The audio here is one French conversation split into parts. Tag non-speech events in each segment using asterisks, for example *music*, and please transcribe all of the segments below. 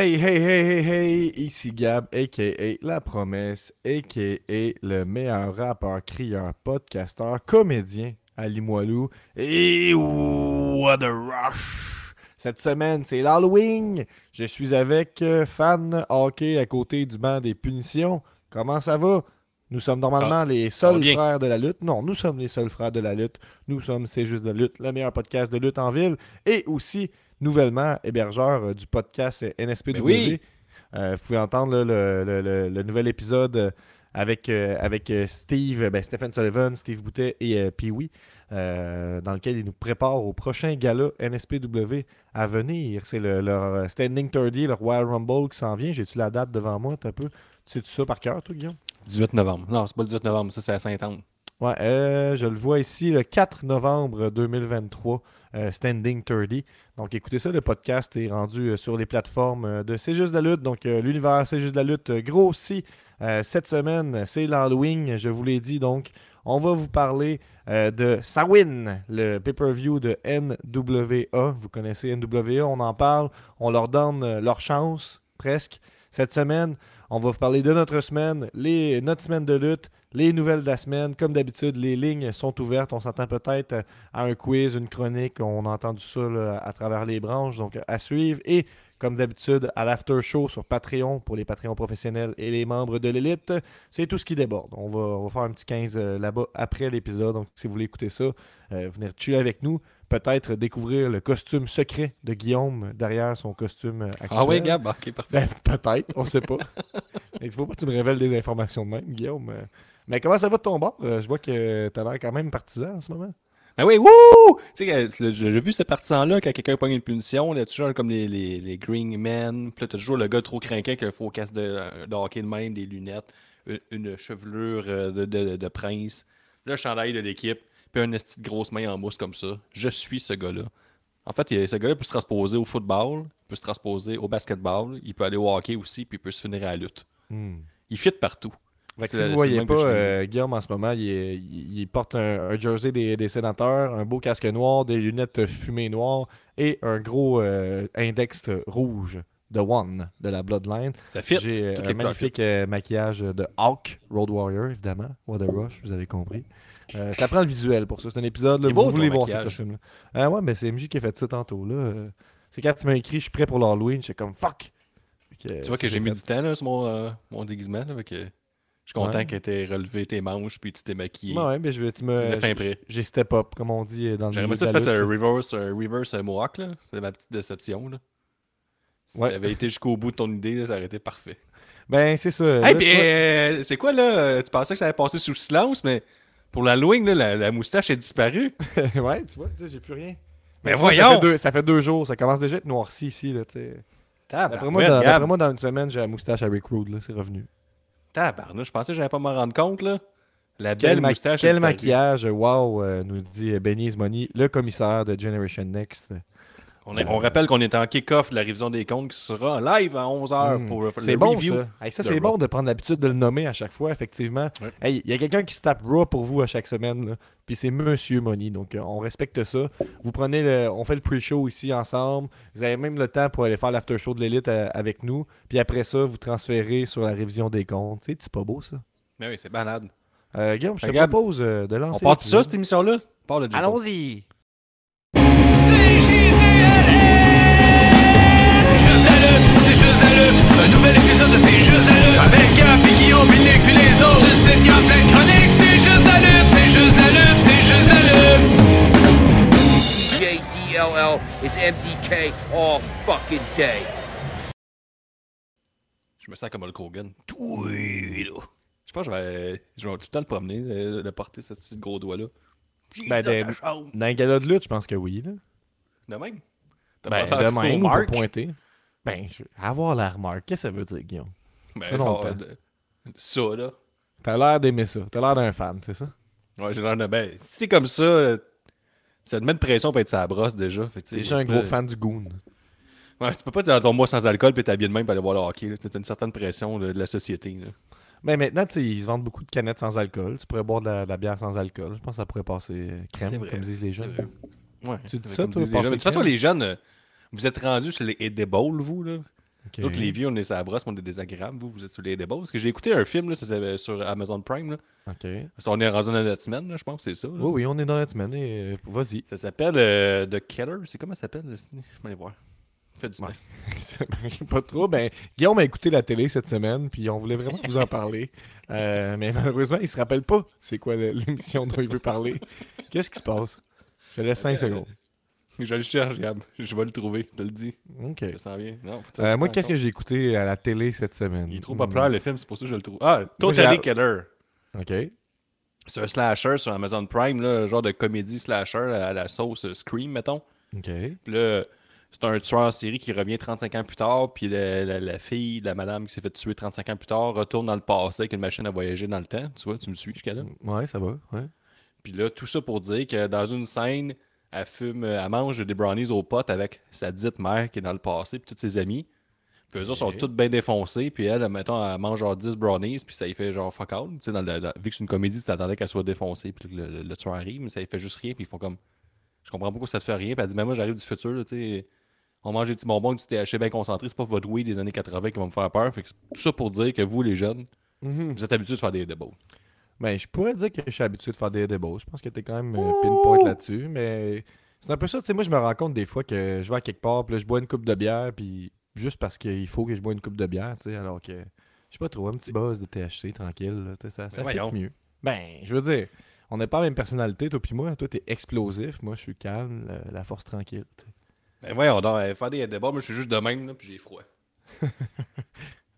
Hey, hey, hey, hey, hey, ici Gab, a.k.a. La Promesse, a.k.a. le meilleur rappeur, crieur, podcasteur, comédien à Limoilou. Et what a rush! Cette semaine, c'est l'Halloween. Je suis avec euh, Fan Hockey à côté du banc des punitions. Comment ça va? Nous sommes normalement les seuls frères de la lutte. Non, nous sommes les seuls frères de la lutte. Nous sommes C'est juste de la lutte, le meilleur podcast de lutte en ville. Et aussi, nouvellement, hébergeur euh, du podcast euh, NSPW. Ben oui. Euh, vous pouvez entendre là, le, le- le- le nouvel épisode avec, euh, avec Steve, ben, Stephen Sullivan, Steve Boutet et euh, Pee-Wee, euh, dans lequel il nous prépare au prochain gala NSPW à venir. C'est le, leur Standing 30, le Royal Rumble qui s'en vient. J'ai-tu la date devant moi? Un peu? Tu sais-tu ça par cœur, toi, Guillaume? 18 novembre. Non, c'est pas le 18 novembre, ça c'est à Saint-Anne. Ouais, euh, je le vois ici le 4 novembre 2023, euh, Standing 30. Donc écoutez ça, le podcast est rendu euh, sur les plateformes euh, de C'est juste la lutte. Donc l'univers C'est juste la lutte grossit. Cette semaine, c'est l'Halloween, je vous l'ai dit. Donc on va vous parler de Sawin, le pay-per-view de NWA. Vous connaissez NWA, on en parle. On leur donne leur chance, presque. Cette semaine, on va vous parler de notre semaine, les, notre semaine de lutte, les nouvelles de la semaine. Comme d'habitude, les lignes sont ouvertes. On s'entend peut-être euh, à un quiz, une chronique. On a entendu ça là, à travers les branches, donc à suivre. Et comme d'habitude, à l'after show sur Patreon pour les Patreons professionnels et les membres de l'élite. C'est tout ce qui déborde. On va, on va faire un petit 15 euh, là-bas après l'épisode. Donc si vous voulez écouter ça, euh, venir chiller avec nous. Peut-être découvrir le costume secret de Guillaume derrière son costume euh, actuel. Ah ouais, Gab, ok, parfait. Ben, peut-être, on sait pas. Il faut pas que tu me révèles des informations de même, Guillaume. Mais comment ça va de ton bord? Euh, Je vois que tu as l'air quand même partisan en ce moment. Ben oui, wouh! Tu sais, euh, j'ai vu ce partisan-là quand quelqu'un pogne une punition, là, toujours comme les, les, les Green Men, puis là, t'as toujours le gars trop craquant qui a un faux casque de, de hockey de même, des lunettes, une, une chevelure euh, de, de, de prince, le chandail de l'équipe, puis une petite grosse main en mousse comme ça. Je suis ce gars-là. En fait, ce gars-là peut se transposer au football, peut se transposer au basketball, il peut aller au hockey aussi, puis il peut se finir à la lutte. Hmm. Il fit partout. Si vous c'est voyez pas, euh, Guillaume en ce moment, il, est- il- il porte un, un jersey des, des sénateurs, un beau casque noir, des lunettes fumées noires et un gros euh, index rouge de One de la Bloodline. Ça fit. J'ai euh, un magnifique maquillage de Hawk, Road Warrior, évidemment. What a Rush, vous avez compris. Euh, ça prend le visuel pour ça. C'est un épisode, là, vous beau, voulez voir ce costume-là. Ah ouais, mais c'est MJ qui a fait ça tantôt. là. C'est quand tu m'as écrit, je suis prêt pour l'Halloween, j'étais comme fuck. Que, Tu vois que j'ai mis fait. du temps là, sur mon, euh, mon déguisement. Là, que je suis content Ouais. que tu aies relevé tes manches puis tu t'es maquillé. Ouais, mais je vais, tu me. Fin j'ai- près. J'ai step up, comme on dit dans le J'aimerais ça que la tu fasses un reverse, un reverse euh, mohawk. là. C'est ma petite déception. Là. Si Ouais. t'avais été jusqu'au bout de ton idée, là, ça aurait été parfait. Ben, c'est ça. Hey, puis euh, c'est quoi là? Euh, Tu pensais que ça allait passer sous silence, mais pour l'Halloween, là, la, la moustache est disparue. *laughs* ouais, tu vois, j'ai plus rien. Mais tu vois, Ça voyons! fait, deux, ça fait deux jours, ça commence déjà à être noirci ici, là, tu sais. D'après moi, dans, moi, une semaine, j'ai la moustache à Rick Rude, là, c'est revenu. Tabarnak, je pensais que j'allais pas m'en rendre compte. là. La Quel, belle ma- moustache. a quel disparu. maquillage, wow, euh, nous dit euh, Benny Money, le commissaire de Generation Next. On, est- on rappelle qu'on est en kick-off de la révision des comptes qui sera en live à 11h Mm. pour le C'est le bon, review. ça. Hey, ça, de c'est bon de prendre l'habitude de le nommer à chaque fois, effectivement. Ouais. Hey, il y a quelqu'un qui se tape Raw pour vous à chaque semaine, là. puis c'est Monsieur Money. Donc, euh, on respecte ça. Vous prenez le... On fait le pre-show ici ensemble. Vous avez même le temps pour aller faire l'after-show de l'élite euh, avec nous. Puis après ça, vous transférez sur la révision des comptes. Tu sais, c'est pas beau, ça. Mais oui, c'est banade. Euh, Guillaume, je te propose euh, de lancer... On part de ça, cette émission-là? Part le jingle. Allons-y! Je me sens comme Hulk Hogan. Oui, là. Je pense que je vais, je vais tout le temps le promener, le porter, ce petit gros doigt-là. Ben, des- ta chambre. Dans un gala de lutte, je pense que oui. Là. De même? Ben, de même, pour pointer. Ben, je- avoir la remarque, qu'est-ce que ça veut dire, Guillaume? Ben, genre, euh, ça, là. T'as l'air d'aimer ça. T'as l'air d'un fan, c'est ça? Ouais, j'ai l'air de... Ben, si t'es comme ça, euh, ça te met de pression pour être sa brosse, déjà. Fait T'es déjà un gros fan du Goon. Ouais, tu peux pas être dans ton mois sans alcool puis t'habiller de même pour aller voir le hockey. T'as une certaine pression de, de la société. Là. Ben maintenant, ils se vendent beaucoup de canettes sans alcool. Tu pourrais boire de la, de la bière sans alcool. Je pense que ça pourrait passer crème, comme disent les jeunes. Ouais, Tu dis ça, toi. De toute façon, les jeunes, euh, vous êtes rendus sur les edibles, vous, là. Ok. Donc, les vieux, on est sur la brosse, mais on est désagréable. Vous, vous êtes sur les débats. Parce que j'ai écouté un film, là, ça, c'est sur Amazon Prime. Là. Ok. On est rendu dans notre semaine, là, je pense, c'est ça. là. Oui, oui, on est dans la semaine. Et, euh, vas-y. Ça s'appelle euh, The Killer. C'est comment ça s'appelle? Je vais aller voir. Faites du Ouais. temps. *laughs* pas trop. Ben, Guillaume a écouté la télé cette semaine, puis on voulait vraiment vous en parler. *laughs* Euh, mais malheureusement, il se rappelle pas c'est quoi l'émission dont il veut parler. Qu'est-ce qui se passe? Je te laisse 5 secondes. Je le cherche, Gab. Je vais le trouver, je te le dis. OK. Ça s'en vient. Non, Euh, moi, qu'est-ce que j'ai écouté à la télé cette semaine? Il est trop Hmm. populaire, le film, c'est pour ça que je le trouve. Ah, Totally Killer. OK. C'est un slasher sur Amazon Prime, là, genre de comédie slasher à la sauce Scream, mettons. OK. Puis là, c'est un tueur en série qui revient 35 ans plus tard, puis la, la- la fille de la madame qui s'est fait tuer 35 ans plus tard retourne dans le passé avec une machine à voyager dans le temps. Tu vois, tu me suis jusqu'à là? Ouais, ça va. Ouais. Puis là, tout ça pour dire que dans une scène, elle fume, euh, elle mange des brownies aux potes avec sa dite mère qui est dans le passé, puis tous ses amis. Puis eux autres sont toutes bien défoncés, puis elle, mettons, elle mange genre 10 brownies, puis ça lui fait genre fuck all. Tu sais, dans le- dans- vu que c'est une comédie, tu t'attendais qu'elle soit défoncée, puis que le, le, le tueur arrive, mais ça lui fait juste rien, puis ils font comme. Je comprends pas pourquoi ça te fait rien, puis elle dit, mais moi j'arrive du futur, là, tu sais. On mange des petits bonbons, du THC bien concentré, c'est pas votre weed des années 80 qui va me faire peur. Fait que c'est tout ça pour dire que vous, les jeunes, Mhm. vous êtes habitués de faire des débats. Ben, je pourrais dire que je suis habitué de faire des débats. Je pense que t'es quand même euh, pinpoint là-dessus, mais c'est un peu ça. Tu sais, moi, je me rends compte des fois que je vais à quelque part, puis là, je bois une coupe de bière, puis juste parce qu'il faut que je bois une coupe de bière, tu sais, alors que, je sais pas trop, un petit buzz de THC tranquille, là, tu sais, ça, ça Ben voyons. mieux. Ben, je veux dire, on n'a pas la même personnalité, toi puis moi. Toi, t'es explosif, moi, je suis calme, la, la force tranquille. tu sais. Ben voyons donc, euh, faire des débats, moi je suis juste de même, là, puis j'ai froid. *laughs*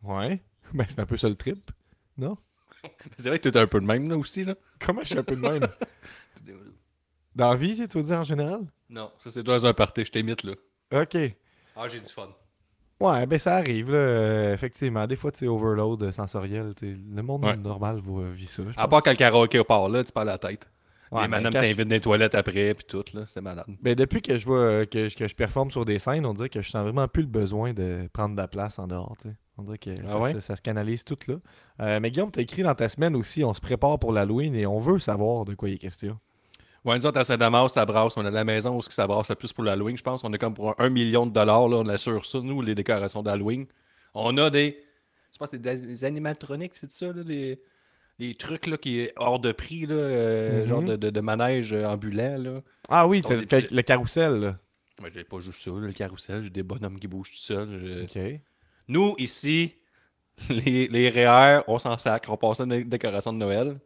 Ouais, ben, c'est un peu ça le trip, non? *laughs* C'est vrai que tu es un peu de même, là, aussi, là. Comment je suis un peu de même? *laughs* Dans la vie, tu veux dire en général? Non, ça c'est dans un party, je t'imite, là. Ok. Ah, j'ai du fun. Ouais, ben ça arrive, là. euh, effectivement. Des fois, tu sais, overload euh, sensoriel. Le monde Ouais. normal va vivre ça. je À pense. part quand le karaoké part là, tu parles la tête. Ouais, les ben, madames quand je- t'invitent dans les toilettes après, puis tout, là, c'est malade. Ben, depuis que je vois euh, que, je- que je performe sur des scènes, on dirait que je sens vraiment plus le besoin de prendre de la place en dehors. tu sais. On dirait que Ah ça, ouais? se- ça se canalise tout là. Euh, mais Guillaume, t'as écrit dans ta semaine aussi, on se prépare pour l'Halloween et on veut savoir de quoi il est question. Ouais, nous autres, à Saint-Damas, ça brasse. On a de la maison où ça brasse le plus pour l'Halloween, je pense. On est comme pour un, million de dollars, là, on assure ça, nous, les décorations d'Halloween. On a des. Je pense que c'est des, des animatroniques, c'est ça, là, des, des trucs là, qui est hors de prix, là, euh, Mhm. genre de, de, de manège euh, ambulant, là. Ah oui, Donc, le, petits- le carrousel. là. J'ai pas juste ça, le carrousel, j'ai des bonhommes qui bougent tout seuls. Ok. Nous, ici, les, les REER, on s'en sacre. On passe à une décoration de Noël,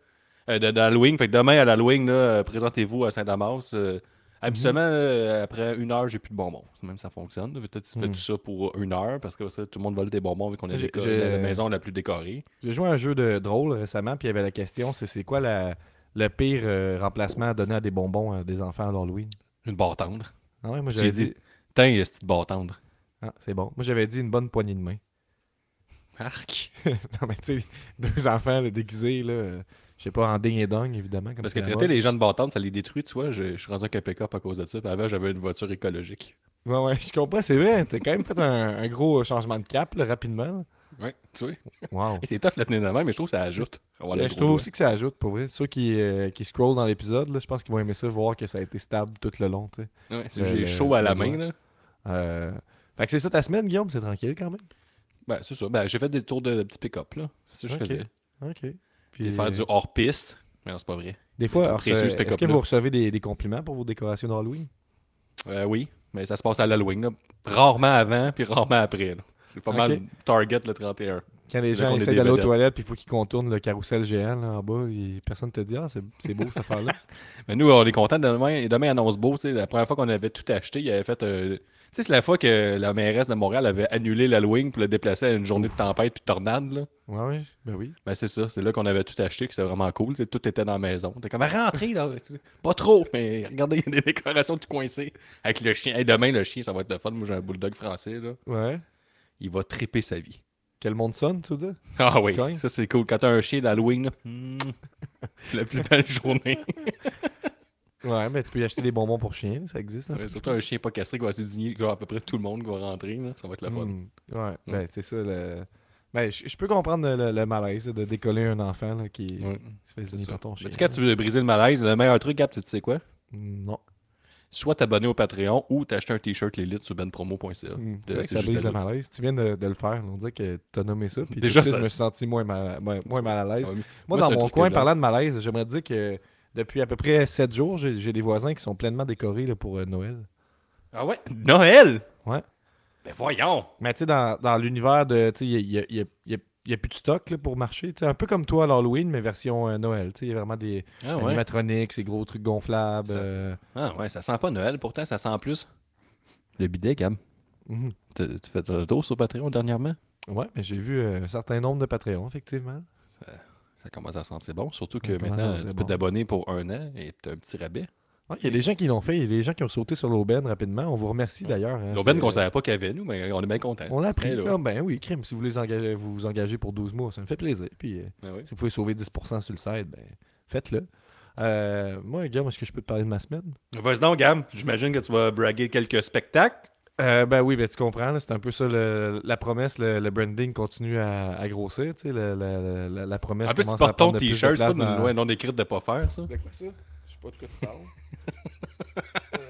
euh, de- d'Halloween. Fait que demain, à l'Halloween, euh, présentez-vous à Saint-Damas. Euh, habituellement, euh, après une heure, j'ai plus de bonbons. Même ça fonctionne. Peut-être que tu fais Mhm. tout ça pour une heure parce que ça, tout le monde vole des bonbons vu qu'on est la, maison la plus décorée. J'ai joué à un jeu de drôle récemment, puis il y avait la question c'est c'est quoi la, le pire remplacement à donner à des bonbons à des enfants à l'Halloween? Une barre tendre. Ah ouais, moi J'ai j'avais dit- dit. Tiens, il y a cette barre tendre. Ah, c'est bon. Moi j'avais dit une bonne poignée de main. Arc. *laughs* non, mais tu sais, deux enfants là, déguisés, là, euh, je sais pas, en ding et dong, évidemment. Comme Parce que traiter les gens de tendre, ça les détruit, tu vois. Je, je suis rendu un pick-up à cause de ça. Puis avant, j'avais une voiture écologique. Ouais, ouais, je comprends, c'est vrai. T'as quand même fait un, un gros changement de cap, là, rapidement. Ouais, tu vois. Wow. *laughs* C'est tough la tenir de la main, mais je trouve que ça ajoute. Ouais, je trouve aussi que ça ajoute, pour vrai. Ceux qui, euh, qui scrollent dans l'épisode, je pense qu'ils vont aimer ça, voir que ça a été stable tout le long, tu sais. Ouais, j'ai chaud à la main, là. Euh, Fait que c'est ça ta semaine, Guillaume, c'est tranquille quand même? Ben, c'est ça. Ben, j'ai fait des tours de, de petits pick-up, là. C'est ça que je faisais. Ok. Puis, faire euh, du hors-piste. Mais non, c'est pas vrai. Des fois, euh, ce est-ce que pick-up-là. vous recevez des, des compliments pour vos décorations d'Halloween? Euh, oui, mais ça se passe à l'Halloween, là. Rarement avant, puis rarement après, là. C'est pas mal Target le 31. Quand les gens est essaient d'aller aux toilettes, puis il faut qu'ils contournent le carrousel géant là, en bas, et personne te dit Ah, c'est beau cette affaire-là. *laughs* Mais nous, on est contents. Demain, demain annonce beau. tu sais, La première fois qu'on avait tout acheté, il avait fait. euh, sais, c'est la fois que la mairesse de Montréal avait annulé l'Halloween pour le déplacer à une journée de tempête puis de tornade. Là. Ouais, ouais, ben oui. Ben, c'est ça. C'est là qu'on avait tout acheté, que c'était vraiment cool. Tout était dans la maison. T'es comme, rentrez, là. Pas trop, mais regardez, il y a des décorations tout coincées. Avec le chien. Hey, demain, le chien, ça va être le fun. Moi, j'ai un bulldog français, là. Ouais. Il va triper sa vie. Quel monde sonne, veux dire? Ah oui, ça c'est cool. Quand t'as un chien d'Halloween, *laughs* c'est la plus belle journée. *laughs* Ouais, mais tu peux y acheter des bonbons pour chiens, ça existe. hein? Ouais, surtout un chien pas castré qui va assaisonner à peu près tout le monde qui va rentrer. Là. Ça va être la fun. Hmm, Ouais, ben c'est ça. Le... Ben, je peux comprendre le, le malaise là, de décoller un enfant là, qui Ouais, se fait zigner par ton chien. Mais tu sais, quand tu veux briser le malaise, le meilleur truc, Gab, tu sais quoi? Non. soit t'abonner au Patreon ou t'acheter un t-shirt l'élite sur benpromo.ca. De- tu sais que c'est ça brise le malaise. Tu viens de, de le faire. On dirait que tu as nommé ça. Puis Déjà, ça- je me suis senti moins mal, moins, mal à l'aise. Moi, Moi, dans mon coin, parlant de malaise, j'aimerais dire que depuis à peu près 7 jours, j'ai des voisins qui sont pleinement décorés là, pour euh, Noël. Ah ouais? Noël? Ouais. Ben voyons! Mais tu sais, dans, dans l'univers de. Tu sais, il n'y a, y a- il y a- il y a plus de stock là, pour marcher. Tu sais, un peu comme toi à l'Halloween, mais version euh, Noël. Tu sais, Il y a vraiment des Ah ouais? animatroniques, ces gros trucs gonflables. Ça- euh, Ah ouais, ça sent pas Noël, pourtant ça sent plus. Le bidet, Gab. mhm. Tu tu fais un tour sur Patreon dernièrement? Ouais, mais j'ai vu euh, un certain nombre de Patreons, effectivement. Ça commence à sentir bon, surtout que Ça maintenant tu peux bon. t'abonner pour un an et t'as un petit rabais. Ouais, Il y a des gens qui l'ont fait, il y a des gens qui ont sauté sur l'aubaine rapidement. On vous remercie d'ailleurs. hein, L'aubaine qu'on savait pas qu'il y avait, nous, mais on est bien contents. On l'a appris. Eh, là. Ah, ben oui, crime, si vous voulez engager- vous vous engagez pour 12 mois, ça me fait plaisir. Puis euh, oui. si vous pouvez sauver 10% sur le site, ben faites-le. Euh, moi, Guillaume, est-ce que je peux te parler de ma semaine? Vas-y donc, Gab. J'imagine que tu vas braguer quelques spectacles. Euh, ben oui, ben tu comprends, là, c'est un peu ça le- la promesse, le, le branding continue à, à grossir, tu sais, le- la, la promesse En plus, tu commence à portes ton prendre de plus de t-shirt, c'est pas place une loi non écrite de pas faire, ça. De quoi ça? Je sais pas de quoi tu parles. *laughs*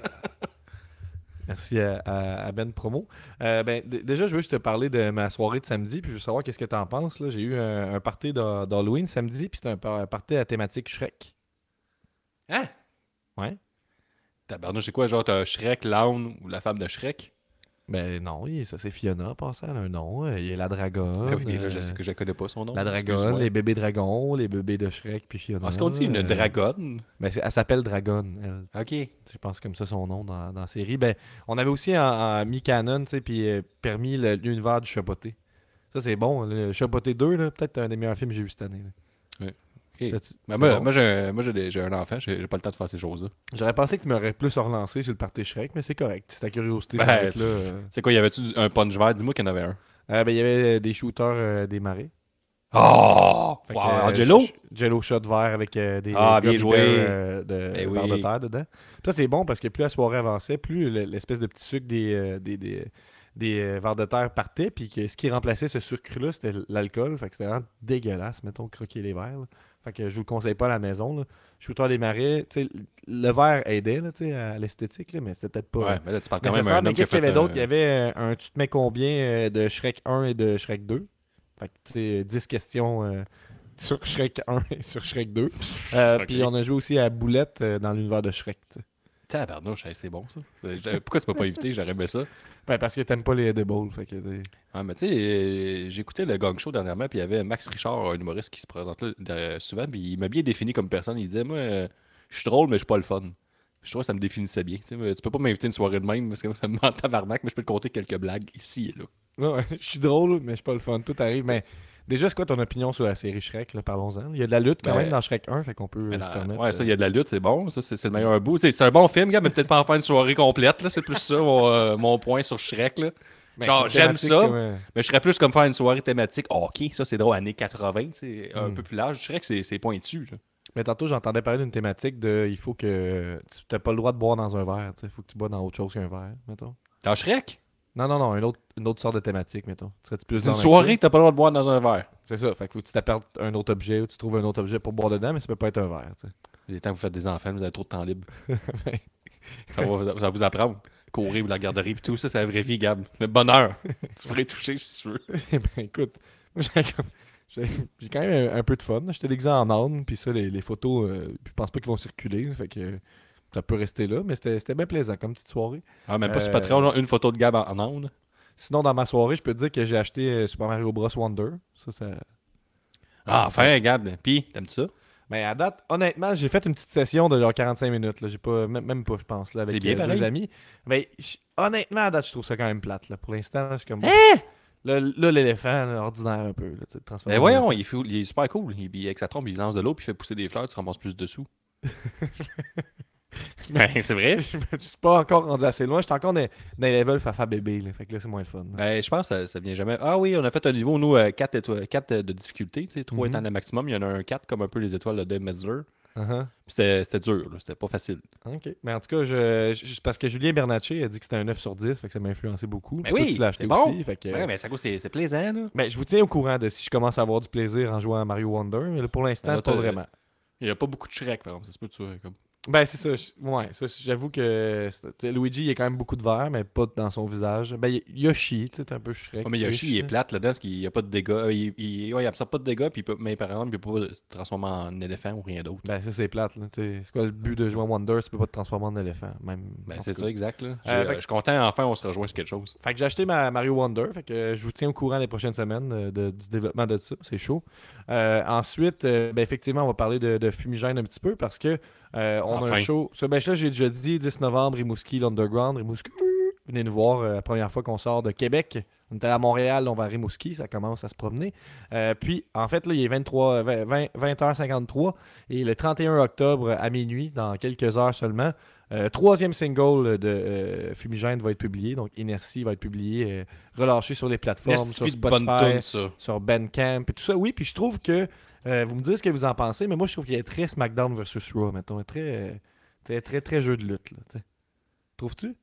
Merci à, à- à Ben Promo. Euh, ben, déjà, je veux juste te parler de ma soirée de samedi, puis je veux savoir qu'est-ce que tu en penses. là. J'ai eu un, un party d'Ha- d'Halloween samedi, puis c'était un, un party à thématique Shrek. Hein? Ouais. Tabarnouche, c'est quoi, genre, t'as Shrek, l'âne ou la femme de Shrek? Ben non, il- ça c'est Fiona, passant, elle a un nom. euh, Il y a la dragonne. Ah oui, là, je euh, sais que je connais pas son nom. La dragonne, les bébés dragons, les bébés de Shrek, puis Fiona. Est-ce qu'on dit une euh, dragonne? Ben, elle s'appelle Dragonne, elle. Ok. Je pense comme ça son nom dans, dans la série. Ben, on avait aussi en, en mi-canon, tu sais, puis euh, permis l'univers du Chapoté. Ça, c'est bon. Le Chapoté 2, là, peut-être un des meilleurs films que j'ai vu cette année. là. Ben, c'est moi, bon? moi, j'ai un, enfant, j'ai pas le temps de faire ces choses-là. J'aurais pensé que tu m'aurais plus relancé sur le party Shrek, mais c'est correct. Si ta curiosité Ben, euh. C'est quoi, y avait-tu un punch vert? Dis-moi qu'il y en avait un. Euh, ben, il y avait des shooters euh, des marées. Oh! Fait Wow, euh, ch- Jello shot vert avec euh, des Ah, euh, bien joué. euh, de, Ben verre de terre dedans. Ça, c'est bon parce que plus la soirée avançait, plus le- l'espèce de petit sucre des, euh, des, des, des, euh, verres de terre partait. Puis que ce qui remplaçait ce sucre-là, c'était l'alcool. Fait que c'était vraiment dégueulasse, mettons, croquer les verres. là. Fait que je vous le conseille pas à la maison. Là. Shooter des marais, tu sais, le verre aidait là, à l'esthétique, là, mais c'était peut-être pas. Ouais, mais là, tu parles quand même un mais qu'est-ce qu'il y avait d'autre? Il y avait euh, un tu te mets combien euh, de Shrek 1 et de Shrek 2 Fait que tu sais, 10 questions euh, *laughs* sur Shrek 1 et sur Shrek 2. Euh, *laughs* Ok. Puis on a joué aussi à Boulette dans l'univers de Shrek. tu sais. Tabarnouche, c'est bon ça. Euh, Pourquoi tu m'as pas invité? J'aurais aimé ça. Ouais, parce que t'aimes pas les edibles. Fait que. Ah, mais tu sais, euh, j'écoutais le Gang Show dernièrement, puis il y avait Max Richard, un humoriste qui se présente là souvent, puis il m'a bien défini comme personne. Il disait, moi, euh, je suis drôle, mais je suis pas le fun. Je trouvais que ça me définissait bien. Tu peux pas m'inviter une soirée de même parce que ça me *laughs* ment tabarnak, mais je peux te conter quelques blagues ici et là. Non, *laughs* je suis drôle, mais je suis pas le fun. Tout arrive. Mais déjà, c'est quoi ton opinion sur la série Shrek? Parlons-en. Il y a de la lutte quand Ben, même dans Shrek 1, fait qu'on peut euh, se permettre. ouais, ça, il y euh, a de la lutte, c'est bon. Ça, c'est le meilleur bout. C'est un bon film, gars, mais peut-être pas en faire une soirée complète. là. C'est plus ça, mon, euh, mon point sur Shrek. Là. ben, genre, j'aime ça. comme, euh, Mais je serais plus comme faire une soirée thématique hockey. Ça, c'est drôle, années 80, c'est un Hmm. peu plus large. Shrek, c'est c'est pointu. là. Mais tantôt, j'entendais parler d'une thématique de il faut que tu n'as pas le droit de boire dans un verre. Il faut que tu bois dans autre chose qu'un verre, mettons. Dans Shrek, Non, non, non, une autre, une autre sorte de thématique, mettons. Plus c'est une soirée que t'as pas le droit de boire dans un verre. C'est ça. Fait que faut que tu t'apportes un autre objet ou tu trouves un autre objet pour boire dedans, mais ça peut pas être un verre. tu sais. Il est temps que vous faites des enfants, vous avez trop de temps libre. *laughs* ça, va, ça va vous apprendre. Courir ou la garderie, puis tout ça, c'est la vraie vie, Gab. Le bonheur. *laughs* tu pourrais toucher si tu veux. Eh ben écoute, moi, j'ai comme- j'ai j'ai quand même un, un peu de fun. J'étais déguisé en âne, puis ça, les, les photos, euh, je pense pas qu'ils vont circuler. Fait que euh, ça peut rester là, mais c'était bien plaisant comme petite soirée. Ah, même pas sur Euh, Patreon, genre, une photo de Gab en, en onde. Sinon, dans ma soirée, je peux te dire que j'ai acheté euh, Super Mario Bros. Wonder. Ça, ça. Ah, enfin, Gab. Puis, t'aimes ça? Mais à date, honnêtement, j'ai fait une petite session de genre 45 minutes. J'ai pas, même, même pas, je pense, là, avec bien euh, amis. Mais j- honnêtement, à date, je trouve ça quand même plate. Là. Pour l'instant, je suis comme. Hein? Là, l'éléphant, ordinaire un peu. Là, Mais en voyons, il, est fou- il est super cool. Il, il- avec sa trompe, il lance de l'eau, puis il fait pousser des fleurs, tu ramasses plus dessous. *laughs* *laughs* ben, c'est vrai. Je me suis pas encore rendu assez loin. J'étais encore dans, dans les levels Fafa bébé. Là. Fait que là, c'est moins le fun. Ben, je pense que ça, ça vient jamais. Ah oui, on a fait un niveau, nous, 4, de difficulté. Tu sais, 3 Mhm. étant le maximum. Il y en a un 4, comme un peu les étoiles de Metzler. Uh-huh. C'était c'était dur, là. c'était pas facile. OK. Mais en tout cas, je, je- parce que Julien Bernatchez a dit que c'était un 9 sur 10. Fait que ça m'a influencé beaucoup. Ben Toi, oui, tu l'as acheté c'est bon. aussi. Fait que, Ouais, mais ça c'est plaisant, là. ben, je vous tiens au courant de si je commence à avoir du plaisir en jouant à Mario Wonder. Mais là, pour l'instant, Ben pas vraiment. Il y a pas beaucoup de Shrek, par exemple. Ça se peut tu comme. Ben, c'est ça. Ouais, ça, j'avoue que Luigi, il a quand même beaucoup de verre, mais pas dans son visage. Ben, Yoshi, tu sais, t'es un peu Shrek. Ouais, mais Yoshi, il est plate là-dedans, parce qu'il n'y a pas de dégâts. Euh, Il, il, ouais, il absorbe pas de dégâts, puis il peut, mais par exemple, il peut pas se transformer en éléphant ou rien d'autre. Ben, ça, c'est plate. C'est quoi le but de jouer à Wonder? Tu peux pas te transformer en éléphant. Même, Ben, en c'est ça, exact. Là. Je, Euh, euh, que- je suis content, enfin, on se rejoint sur quelque chose. Fait que j'ai acheté ma Mario Wonder. Fait que je vous tiens au courant les prochaines semaines euh, de- du développement de ça. C'est chaud. Euh, ensuite, ben, effectivement, on va parler de, de fumigène un petit peu parce que euh, on a un show. Ça, ben, ça, j'ai déjà dit, 10 novembre, Rimouski, l'Underground. Rimouski, venez nous voir euh, la première fois qu'on sort de Québec. On était à Montréal, on va à Rimouski, ça commence à se promener. Euh, puis, en fait, là, il est 23, 20, 20, 20h53 et le 31 octobre à minuit, dans quelques heures seulement, euh, troisième single de euh, Fumigène va être publié. Donc, Inertie va être publié, euh, relâché sur les plateformes, sur Spotify, toune, ça. sur Bandcamp et tout ça. Oui, puis je trouve que, euh, vous me dites ce que vous en pensez, mais moi, je trouve qu'il est très SmackDown versus Raw, mettons. Très, euh, très, très, très jeu de lutte, là. Trouves-tu?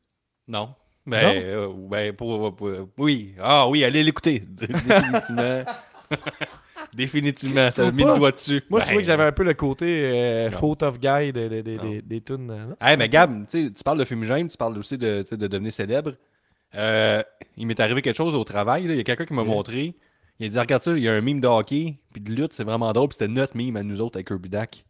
Non. Ben, euh, ben pour, pour- oui. Ah oui, allez l'écouter. *laughs* Définitivement. *laughs* Définitivement. T'as mis le doigt dessus. Moi, je Ben, trouvais que j'avais un peu le côté euh, Non. faute of guy des, des, des, Non. des, des tunes. non? Hey, mais Gab, tu parles de fumigène, tu parles aussi de, devenir célèbre. Euh, il m'est arrivé quelque chose au travail. là. Il y a quelqu'un qui m'a montré. Il a dit Regarde ça, il y a un mime de hockey, puis de lutte, c'est vraiment drôle. Puis c'était notre mime à nous autres avec Kirby Duck.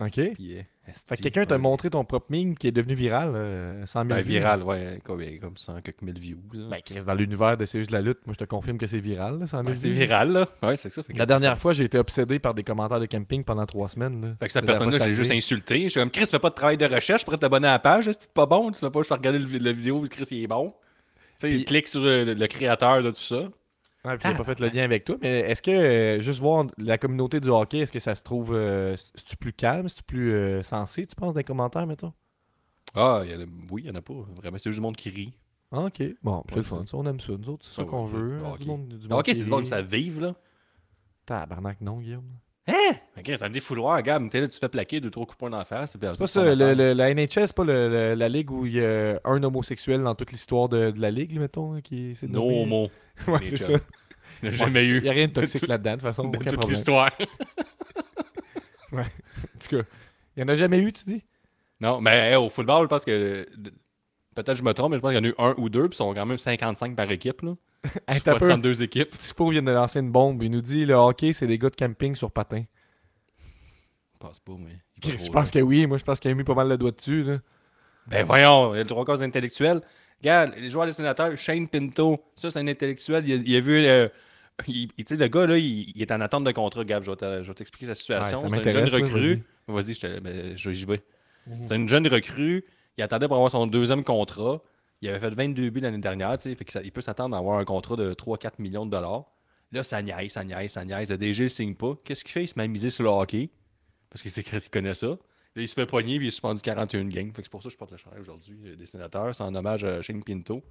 OK. Puis, euh, Fait que quelqu'un t'a ouais. montré ton propre meme qui est devenu viral, euh, 100 000 Ben, vues. viral, ouais, comme, comme 100 quelques mille views. là. Ben, Chris, dans l'univers de C'est juste de la lutte, moi, je te confirme que c'est viral, là, 100 000 Ouais, c'est viral, là. Ouais, c'est ça. Fait La dernière fois, j'ai été obsédé par des commentaires de camping pendant trois semaines. là. Fait que cette personne-là, j'ai c'est juste insulté. Je suis comme, Chris, fais pas de travail de recherche pour t'abonner à la page. C'est pas bon. Tu fais pas juste regarder le, la vidéo, Chris, il est bon. Tu sais, il clique sur le, le créateur de tout ça. Puis j'ai pas fait le lien avec toi, mais est-ce que euh, juste voir la communauté du hockey, est-ce que ça se trouve euh, c'est-tu plus calme, c'est plus euh, sensé, tu penses, dans les commentaires, mettons? Ah, y a, oui, il y en a pas. Vraiment, c'est juste du monde qui rit. Ah, ok. Bon, c'est Ouais, le fun, ça, on aime ça, nous autres, c'est ça Ah qu'on ouais, veut. ouais. hein, Ok. du monde- du Ah, monde qui c'est ça vive, là. Tabarnak, non, Guillaume. Hein? Ok, c'est un défouloir, gars. Mais t'es là, tu fais plaquer deux, trois coups de poing d'en face. C'est pas ça, le- le- la NHL, c'est pas le- la ligue où il y a un homosexuel dans toute l'histoire de, de la ligue, mettons, qui nommé. mon. *laughs* Ouais, c'est ça. Il n'y a jamais eu. Il n'y a rien de toxique là-dedans, de toute façon, aucun toute l'histoire. *laughs* En tout cas, il n'y en a jamais eu, tu dis? Non, mais hey, au football, je pense que. Peut-être que je me trompe, mais je pense qu'il y en a eu un ou deux, puis ils sont quand même 55 par équipe. Là. *laughs* Hey, pas peu. 32 équipes. Tifo vient de lancer une bombe. Il nous dit le hockey, c'est des gars de camping sur patin. Je pense pas, mais. Je pense là. que oui. Moi, je pense qu'il a mis pas mal le doigt dessus. Là. Ben voyons, il y a le trois causes intellectuelles. Regarde, les joueurs des sénateurs, Shane Pinto, ça c'est un intellectuel. Il a, il a vu. euh, il- il- tu sais, le gars, là, il, il est en attente de contrat, Gab. Je vais t'expliquer sa situation. Ouais, ça c'est une jeune recrue. Vas-y, ben, je- j'y vais. C'est une jeune recrue. Il attendait pour avoir son deuxième contrat. Il avait fait 22 buts l'année dernière, tu sais, fait que ça- il peut s'attendre à avoir un contrat de 3-4 millions de dollars. Là, ça niaise, ça niaise, ça niaise. Le DG le signe pas. Qu'est-ce qu'il fait? Il se met à miser sur le hockey. Parce qu'il sait qu'il connaît ça. Là, il se fait poigner puis il est suspendu 41 games. Fait que c'est pour ça que je porte le chandail aujourd'hui euh, des sénateurs. C'est en hommage à Shane Pinto.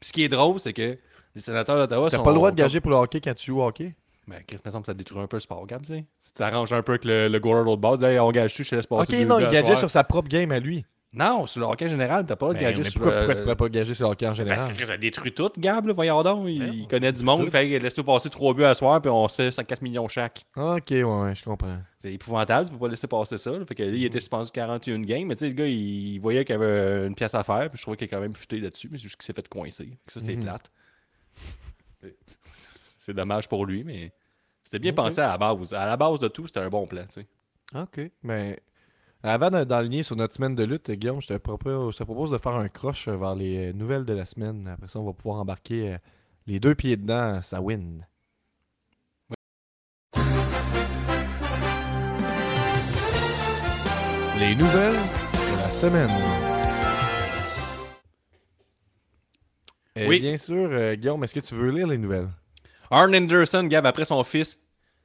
Puis ce qui est drôle, c'est que les sénateurs d'Ottawa T'as pas le droit de gager pour le hockey quand tu joues au hockey? Ben, Chris, me semble que ça détruit un peu le sport, tu sais. Si tu t'arranges un peu avec le, le goaler de l'autre bord, dis, hey, on gage-tu, je te laisse passer. Ok, non, il gageait sur sa propre game à lui. Non, sur le hockey général, t'as pas le droit de Ben, gager mais sur pourquoi, le- pourquoi tu pourrais pas gager sur le hockey en Parce général? que ça détruit tout, Gab, là, voyons donc. Il, Ben, il connaît du tout. monde. Fait que laisse-toi passer trois buts à soir, puis on se fait 104 millions chaque. Ok, ouais, ouais, je comprends. C'est épouvantable, tu peux pas laisser passer ça. là. Fait que lui, il était suspendu 41 games, mais tu sais, le gars, il, il voyait qu'il y avait une pièce à faire, puis je trouvais qu'il a quand même futé là-dessus, mais c'est juste qu'il s'est fait coincer. Fait que ça, c'est Mhm. plate. C'est- dommage pour lui, mais c'était bien pensé à la base. À la base de tout, c'était un bon plan, tu sais. Ok. Mais avant de- d'enligner sur notre semaine de lutte, Guillaume, je te propose, je te propose de faire un croche vers les euh, nouvelles de la semaine. Après ça, on va pouvoir embarquer euh, les deux pieds dedans, ça win. Les nouvelles de la semaine. Et Oui. Bien sûr, euh, Guillaume, est-ce que tu veux lire les nouvelles? Arn Anderson, Gab, après son fils,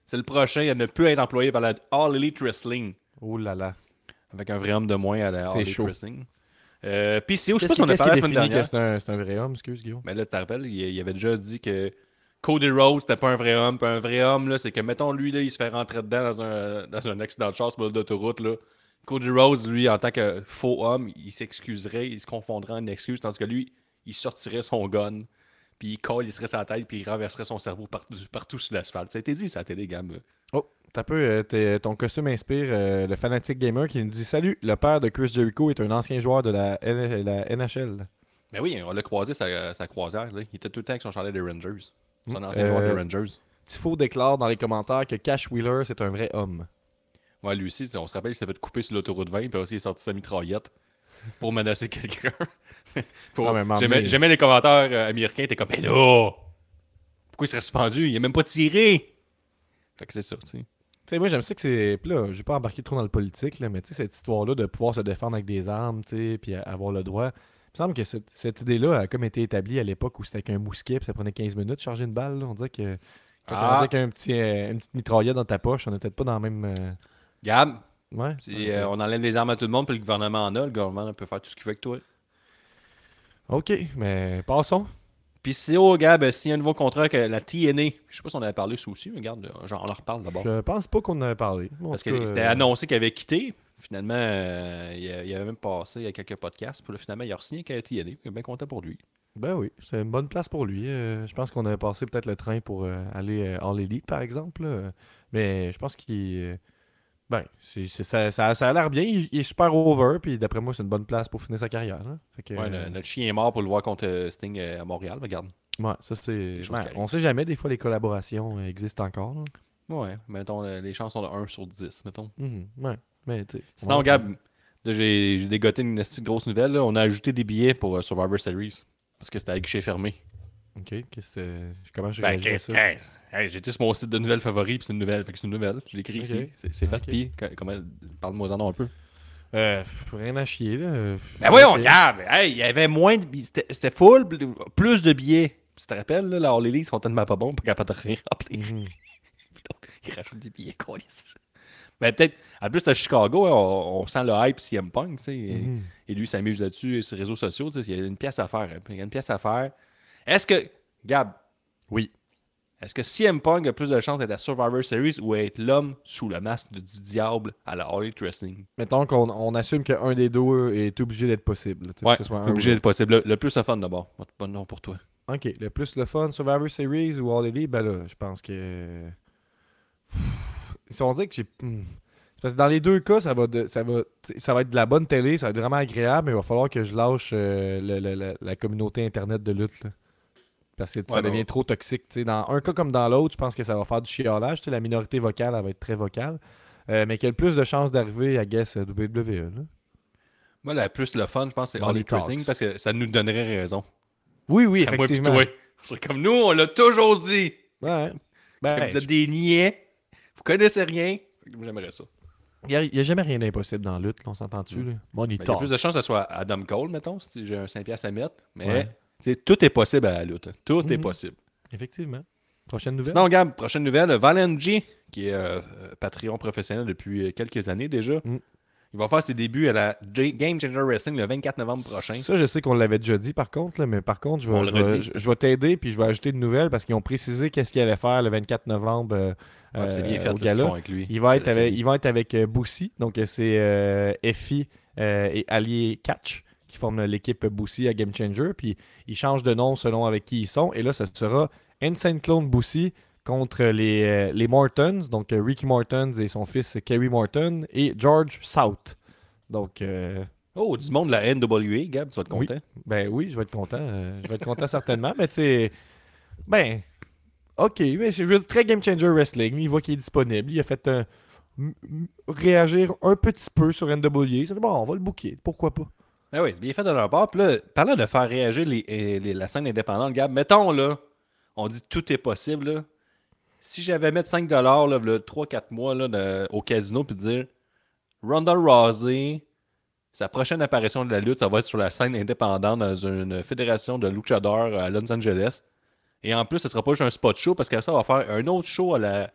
c'est le prochain à ne plus être employé par la All Elite Wrestling. Oh là là. Avec un vrai homme de moins à la C'est chaud. Wrestling. Euh, PCO, je sais pas si on a parlé la semaine dernière. c'est un, c'est un vrai homme, excuse Guillaume? Mais là, tu te rappelles, il, il avait déjà dit que Cody Rhodes, c'était pas un vrai homme. Puis un vrai homme, là, c'est que, mettons, lui, là, il se fait rentrer dedans dans un, dans un accident de char sur le d'autoroute. Là. Cody Rhodes, lui, en tant que faux homme, il s'excuserait, il se confondrait en excuse, tandis que lui, il sortirait son gun. puis il colle, il serait sa tête, puis il renverserait son cerveau partout, partout sur l'asphalte. Ça a été dit, ça a été des Gab. Oh, t'as peu, euh, t'es- ton costume inspire euh, le fanatique gamer qui nous dit Salut, le père de Chris Jericho est un ancien joueur de la, N- la NHL. Mais oui, on l'a croisé sa, sa croisière. Là. Il était tout le temps avec son chandail des Rangers. C'est un Mm. ancien joueur Euh, des Rangers. Tifo déclare dans les commentaires que Cash Wheeler, c'est un vrai homme. Ouais, lui aussi, on se rappelle, il s'est fait couper sur l'autoroute 20, puis aussi il est sorti sa mitraillette pour menacer quelqu'un. *laughs* Pour- J'aimais les commentaires euh, américains, t'es comme, mais là, pourquoi il serait suspendu? Il a même pas tiré. Fait que c'est ça, tu sais. Tu sais, moi, j'aime ça que c'est. Puis là, je vais pas embarquer trop dans le politique, là, mais tu sais, cette histoire-là de pouvoir se défendre avec des armes, tu sais, puis avoir le droit. Il me semble que cette, cette idée-là a comme été établie à l'époque où c'était avec un mousquet, puis ça prenait 15 minutes de charger une balle. là. On dirait que. Quand Ah. on dit avec un petit, euh, une petite mitraillette dans ta poche, on est peut-être pas dans le même. euh, Gab, Ouais. si euh, on enlève les armes à tout le monde, puis le gouvernement en a, le gouvernement peut faire tout ce qu'il veut avec toi. Ok, mais passons. Puis si, oh, Gab, euh, s'il y a un nouveau contrat que la TNA, je sais pas si on avait parlé ça aussi, mais regarde, euh, genre, on en reparle d'abord. Je pense pas qu'on en avait parlé. Parce que cas, c'était euh, annoncé qu'il avait quitté. Finalement, euh, il, avait même passé à quelques podcasts. Puis là, finalement, il a signé avec TNA. Il est bien content pour lui. Ben oui, c'est une bonne place pour lui. Euh, je pense qu'on avait passé peut-être le train pour euh, aller euh, All Elite, par exemple. là. Mais je pense qu'il. Ben, ça, ça- ça a l'air bien. Il, il est super over. Puis d'après moi, c'est une bonne place pour finir sa carrière. là. Fait que, Ouais, euh, le- notre chien est mort pour le voir contre euh, Sting euh, à Montréal. Regarde. ouais, ça c'est. arrivent. on sait jamais, des fois les collaborations existent encore. là. Ouais, mettons, les chances sont de 1 sur 10, mettons. Mhm, ouais. Mais tu Sinon, ouais. Gab, j'ai j'ai dégoté une petite grosse nouvelle. là. On a ajouté des billets pour euh, Survivor Series. Parce que c'était à guichet fermé. Ok, qu'est-ce que- comment je Ben, qu'est-ce ça? que hey, J'étais sur mon site de nouvelles favoris, puis c'est une nouvelle. Fait que c'est une nouvelle. Je l'écris ici. C'est c'est fait. Puis, co- comment Parle-moi en un peu. Euh, rien à chier, là. Ben voyons, ok. Gab! Hey, il y avait moins de billets. C'était c'était full, plus de billets. Tu te rappelles, là, la All Elite sont tellement pas bons, pas capable de rien *laughs* remplir. Mhm. Ils rajoutent des billets, quoi. Mais peut-être, en plus, à Chicago, hein, on, on sent le hype CM Punk, tu sais. et- Mhm. Et lui s'amuse là-dessus sur les réseaux sociaux. tu sais, Il y a une pièce à faire. hein. Il y a une pièce à faire. Est-ce que, Gab, Oui. est-ce que CM Punk a plus de chances d'être à Survivor Series ou être l'homme sous le masque du diable à la All Elite Wrestling? Mettons qu'on on assume qu'un des deux est obligé d'être possible. Ouais, que ce soit un obligé d'être possible. Le, le plus le fun d'abord. Bon nom pour toi. Ok, le plus le fun, Survivor Series ou All Elite, ben là, je pense que. Si on dit que j'ai. hmm. Parce que dans les deux cas, ça va, de- ça, va, ça va être de la bonne télé, ça va être vraiment agréable, mais il va falloir que je lâche euh, le- le- le- la communauté internet de lutte. là. Parce que ça devient trop toxique. tu sais. Dans un cas comme dans l'autre, je pense que ça va faire du chiolage. La minorité vocale, elle va être très vocale. Euh, mais qui a le plus de chances d'arriver à Guess WWE. là. Moi, le plus le fun, je pense, c'est Wrestling talks. parce que ça nous donnerait raison. Oui, oui, À effectivement. C'est comme nous, on l'a toujours dit. Ouais. Ben, vous êtes des niais. Vous connaissez rien. J'aimerais ça. Il n'y a, jamais rien d'impossible dans la lutte, on s'entend-tu? là? Money Ben, Il y a plus de chances que ce soit Adam Cole, mettons, si j'ai un 5 piastres à mettre. Mais Ouais. Tout est possible à la lutte. Tout est Mhm. possible. Effectivement. Prochaine nouvelle? Sinon, Gab, prochaine nouvelle, Valen G, qui est euh, Patreon professionnel depuis euh, quelques années déjà. Mm. Il va faire ses débuts à la Game Changer Wrestling le 24 novembre prochain. Ça, je sais qu'on l'avait déjà dit par contre, là, mais par contre, je vais, le je vais- redit. je- je vais t'aider puis je vais ajouter une nouvelle parce qu'ils ont précisé qu'est-ce qu'ils allaient faire le 24 novembre euh, Ouais, bien euh, fait au gala. avec lui. Il va être avec, c'est- ils vont être avec euh, Boussy, donc c'est Effie et Allier Catch qui forment l'équipe Boussy à Game Changer, puis ils changent de nom selon avec qui ils sont, et là, ça sera Insane Clone Boussy contre les, euh, les Mortons, donc euh, Ricky Mortons et son fils Kerry Morton, et George South. Donc, euh, Oh, du monde de la NWA, Gab, tu vas être Oui. content. ben oui, je vais être content. euh, je vais être content *laughs* certainement, mais tu sais, ben, ok, mais c'est juste très Game Changer Wrestling. Il voit qu'il est disponible. Il a fait un- réagir un petit peu sur NWA. Dit, bon, on va le booker. Pourquoi pas? Ah oui, c'est bien fait de leur part. Puis là, parlant de faire réagir les, la scène indépendante, Gab, mettons là, on dit tout est possible. Si j'avais mettre 5$ là, là, 3-4 mois là, au casino puis dire Ronda Rousey, sa prochaine apparition de la lutte, ça va être sur la scène indépendante dans une fédération de luchadors à Los Angeles. Et en plus, ce sera pas juste un spot show parce que ça va faire un autre show à la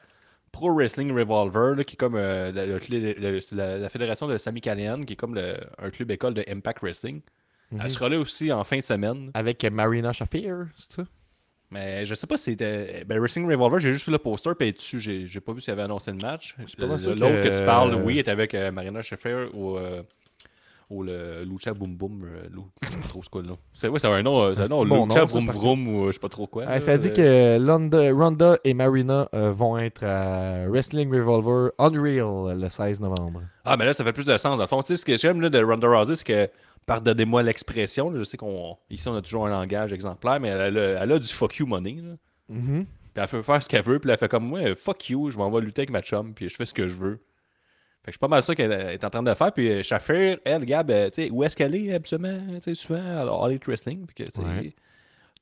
Pro Wrestling Revolver, là, qui est comme euh, la, le- la- la fédération de Sami Callihan, qui est comme le- un club école de Impact Wrestling. Elle sera là aussi en fin de semaine. Avec euh, Marina Shafir, c'est ça? Mais je sais pas si c'était. Ben, Wrestling Revolver, j'ai juste vu le poster, puis dessus, j'ai j'ai pas vu s'il avait annoncé le match. L'autre que... que- tu parles, oui, est avec euh, Marina Shafir au, euh, Ou le Lucha Boom Boom. euh, je sais pas trop ce quoi nom. C'est ouais, c'est un nom, euh, un c'est nom, bon Lucha nom, ça, Vroom ou euh, je sais pas trop quoi. Ouais, là, ça dit que Londa- Ronda et Marina euh, vont être à Wrestling Revolver Unreal le 16 novembre. Ah, mais là, ça fait plus de sens. Dans le fond, tu sais, ce que j'aime là, de Ronda Rousey, c'est que, pardonnez-moi l'expression, là, je sais qu'on. Ici, on a toujours un langage exemplaire, mais elle a, elle a du fuck you money. Là. Mhm. Puis elle fait faire ce qu'elle veut, puis elle fait comme moi, fuck you, je m'en vais lutter avec ma chum, puis je fais ce que je veux. Fait que c'est pas mal ça qu'elle est en train de faire. Puis euh, Shafir, elle, Gab, euh, tu sais, où est-ce qu'elle est absolument, tu sais, souvent, à All Wrestling. Puis que, tu sais, Ouais.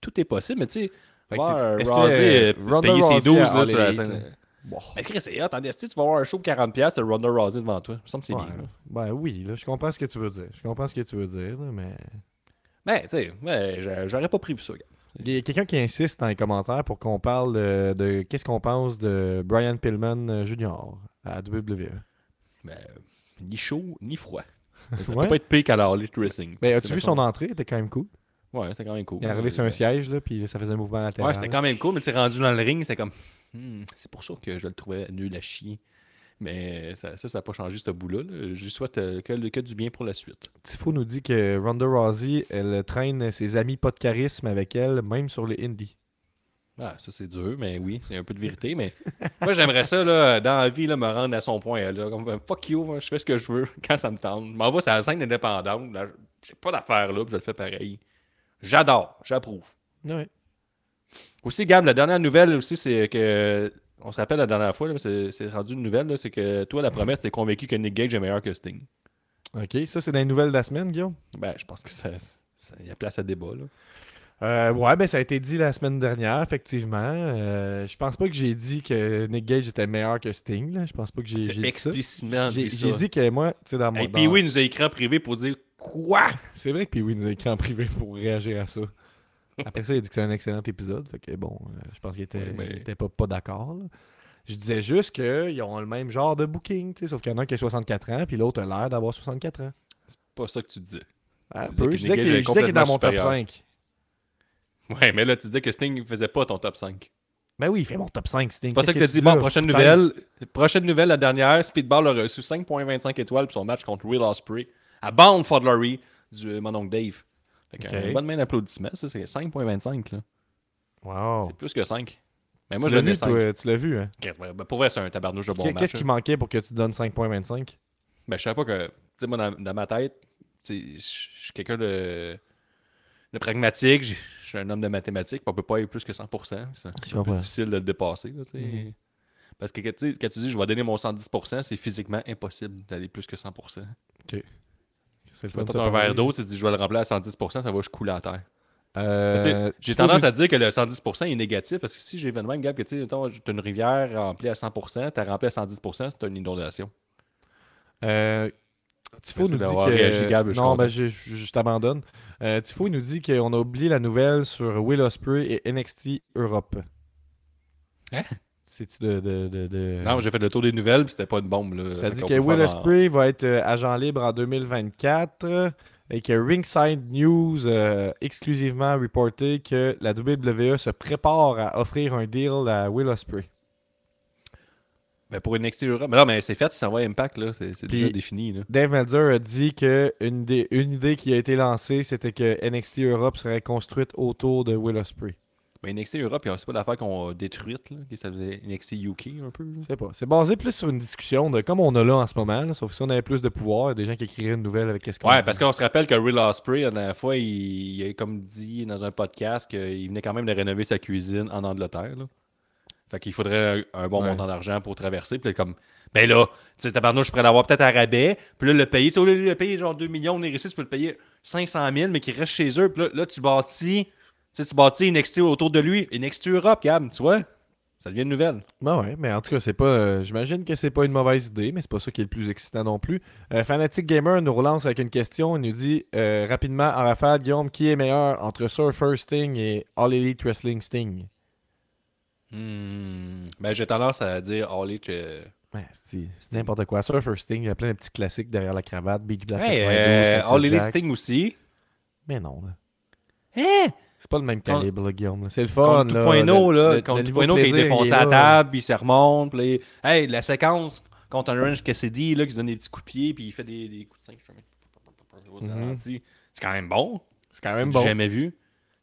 tout est possible, mais tu sais, voir euh, Rousey payer ses Rousey 12 à là, sur la scène. Bon. Mais Chris, c'est hot, attendez, si tu vas voir un show de 40$, c'est Ronda Rousey devant toi. Ça me semble que c'est Ouais. bien. Ben oui, là, je comprends ce que tu veux dire. Je comprends ce que tu veux dire, là, mais. Ben, tu sais, j'aurais pas prévu ça, gars. Il y a quelqu'un qui insiste dans les commentaires pour qu'on parle de, de qu'est-ce qu'on pense de Brian Pillman Jr. à WWE. Ben, ni chaud, ni froid. Ça Ouais. peut pas être pire qu'à la Wrestling. Ben, C'est as-tu vu son entrée? Était quand même cool. Ouais, c'était quand même cool. Il est arrivé sur un siège, là, puis ça faisait un mouvement latéral. Ouais, c'était quand même cool, mais tu sais, rendu dans le ring, c'était comme. Hmm, c'est pour ça que je le trouvais nul à chier. Mais ça, ça n'a pas changé ce bout-là. là. Je lui souhaite euh, que, que du bien pour la suite. Tifo nous dit que Ronda Rousey, elle traîne ses amis pas de charisme avec elle, même sur les indies. Ah, ça c'est dur, mais oui, c'est un peu de vérité. Mais moi, j'aimerais ça, là, dans la vie, là, me rendre à son point. Là, comme, fuck you, moi, je fais ce que je veux *laughs* quand ça me tente. Je m'en vais sur la scène indépendante. Là, j'ai pas d'affaire là, puis je le fais pareil. J'adore, j'approuve. Ouais. Aussi, Gab, la dernière nouvelle aussi, c'est que. On se rappelle la dernière fois, c'est c'est rendu une nouvelle, c'est que toi, la promesse, t'es convaincu que Nick Gage est meilleur que Sting. OK. Ça, c'est dans les nouvelles de la semaine, Guillaume? Ben, je pense que ça, ça- y a place à débat. Là. Euh, ouais, ben ça a été dit la semaine dernière, effectivement. Euh, je pense pas que j'ai dit que Nick Gage était meilleur que Sting. Là. Je pense pas que j'ai dit explicitement dit ça. j'ai dit que moi, tu sais, dans mon. Hey, dans- Puis oui, nous a écrit en privé pour dire quoi? *laughs* C'est vrai que Pee-Wee nous a écrit en privé pour réagir à ça. Après ça, il a dit que c'était un excellent épisode. Fait que bon, euh, je pense qu'il était, Ouais, mais- il était pas, pas d'accord. là. Je disais juste qu'ils ont le même genre de booking, tu sais, sauf qu'il y en a un qui a 64 ans, puis l'autre a l'air d'avoir 64 ans. Pas ça que tu disais. Ah, peu. Je disais qu'il est dans mon top complètement 5. Ouais, mais là, tu disais que Sting ne faisait pas ton top 5. Ben oui, il fait mon top 5, Sting. C'est pas ça que t'as dit. dis Bon, prochaine nouvelle. Prochaine nouvelle, la dernière. Speedball a reçu 5.25 étoiles pour son match contre Will Ospreay à Bound for Glory du euh, mon oncle Dave. Fait que, Ok. euh, bonne main d'applaudissement. Ça, c'est 5.25. là. Wow. C'est plus que 5. Mais moi, tu je mets vu, 5. toi, tu l'as vu, hein? Qu'est-ce- ben, Pour vrai, c'est un tabarnouche de bon match. Qu'est-ce qui manquait pour que tu donnes 5.25? Ben, je savais pas que. Tu sais, moi, dans, dans ma tête, tu sais, je suis quelqu'un de, de pragmatique. Je suis un homme de mathématiques. On peut pas aller plus que 100%. C'est un, peu difficile de le dépasser. là, tu. Mhm. Parce que tu quand tu dis je vais donner mon 110%, c'est physiquement impossible d'aller plus que 100%. C'est le Tu fun mets de se un verre d'eau, tu dis je vais le remplir à 110%, ça va, je coule à terre. Euh, Tu J'ai tendance à dire que le 110% est négatif parce que si j'ai le même gap que tu t'as une rivière remplie à 100%, t'as rempli à 110%, c'est une inondation. Euh, Tifo Merci nous dit que... réagi, Gab, non, ben, je, je- je t'abandonne. Euh, Tifo il nous dit qu'on a oublié la nouvelle sur Will Ospreay et NXT Europe. Hein? C'est-tu de... de, de, de- Non, j'ai fait le tour des nouvelles, puis c'était pas une bombe. Là, Ça dit que Will en- Ospreay va être euh, agent libre en 2024 euh, et que Ringside News euh, exclusivement reporté que la WWE se prépare à offrir un deal à Will Ospreay. Ben pour NXT Europe. Mais non, mais c'est fait, ça va Impact, là. C'est c'est déjà défini, là. Dave Meltzer a dit que une, des- une idée qui a été lancée, c'était que NXT Europe serait construite autour de Will Ospreay. Mais NXT Europe, c'est pas l'affaire qu'on a détruite, là. qui s'appelait NXT UK, un peu. sais pas. C'est basé plus sur une discussion de comme on a là en ce moment, là, sauf que si on avait plus de pouvoir, des gens qui écriraient une nouvelle avec qu'est-ce qu'on Ouais, parce qu'on se rappelle que Will Ospreay, la dernière fois, il, il a comme dit dans un podcast qu'il venait quand même de rénover sa cuisine en Angleterre. Là. Fait qu'il faudrait un, un bon Ouais. montant d'argent pour traverser. Puis là, comme, ben là, tu sais, tabarnouche, je pourrais l'avoir peut-être à rabais. Puis là, le payer, tu sais, au lieu de le payer genre 2 millions, on est ici, tu peux le payer 500 000, mais qu'il reste chez eux. Puis là, là, tu bâtis, tu sais, tu bâtis NXT autour de lui. NXT Europe, Gab, tu vois, ça devient une nouvelle. Ben ouais, mais en tout cas, c'est pas. euh, J'imagine que c'est pas une mauvaise idée, mais c'est pas ça qui est le plus excitant non plus. Euh, Fanatic Gamer nous relance avec une question. Il nous dit euh, rapidement en rafale, Guillaume, qui est meilleur entre Surfer Sting et All Elite Wrestling Sting? Hmm. Ben, j'ai tendance à dire All Elite. euh, Ouais, c'est n'importe quoi. Surfer Sting, il y a plein de petits classiques derrière la cravate. Big Blast Hey, 92, euh, All Elite. Sting aussi. Mais non, là. Hein? C'est pas le même calibre, là, Guillaume. C'est le fun. Contre là. Tupoino, Le- là. le- niveau Tupoino qui plaisir, défoncé est à la table, puis il se remonte. Puis, hey, la séquence contre un Orange Cassidy, là, qui se donne des petits coups de pied, puis il fait des, des coups de 5. au Mhm. ralenti. C'est quand même bon. C'est quand même J'ai bon. jamais vu.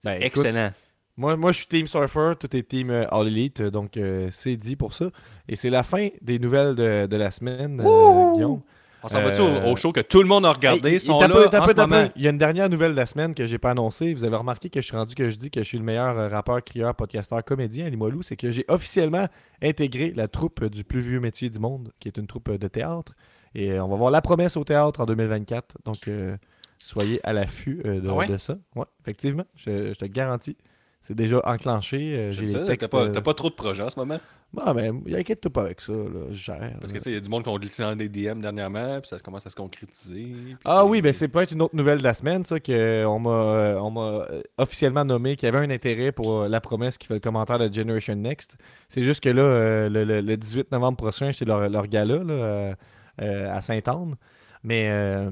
Ben, écoute, excellent. Moi, moi, je suis Team Surfer, tout est Team euh, All Elite, euh, donc euh, c'est dit pour ça. Et c'est la fin des nouvelles de, de la semaine, euh, Guillaume. On s'en va-tu euh, au, au show que tout le monde a regardé? Hey, Ils sont t'as là en ce moment. Il y a une dernière nouvelle de la semaine que j'ai pas annoncée. Vous avez remarqué que je suis rendu que je dis que je suis le meilleur rappeur, crieur, podcasteur, comédien à Limoilou. C'est que j'ai officiellement intégré la troupe du plus vieux métier du monde, qui est une troupe de théâtre. Et on va voir la promesse au théâtre en 2024. Donc, euh, soyez à l'affût euh, de, Ah ouais? de ça. Ouais, effectivement, je, je te garantis. C'est déjà enclenché. euh, j'ai les ça, textes. T'as pas, euh, t'as pas trop de projets en ce moment? Ah, ben, inquiète-toi pas avec ça. Là, je gère. Parce que tu sais, il y a du monde qui ont glissé dans des DM dernièrement, puis ça commence à se concrétiser. puis Ah oui, ben c'est peut-être une autre nouvelle de la semaine, ça, qu'on m'a euh, m'a officiellement nommé qu'il y avait un intérêt pour la promesse qui fait le commentaire de Generation Next. C'est juste que là, le, le- le 18 novembre prochain, c'est leur, leur gala là, à Sainte-Anne. Mais euh,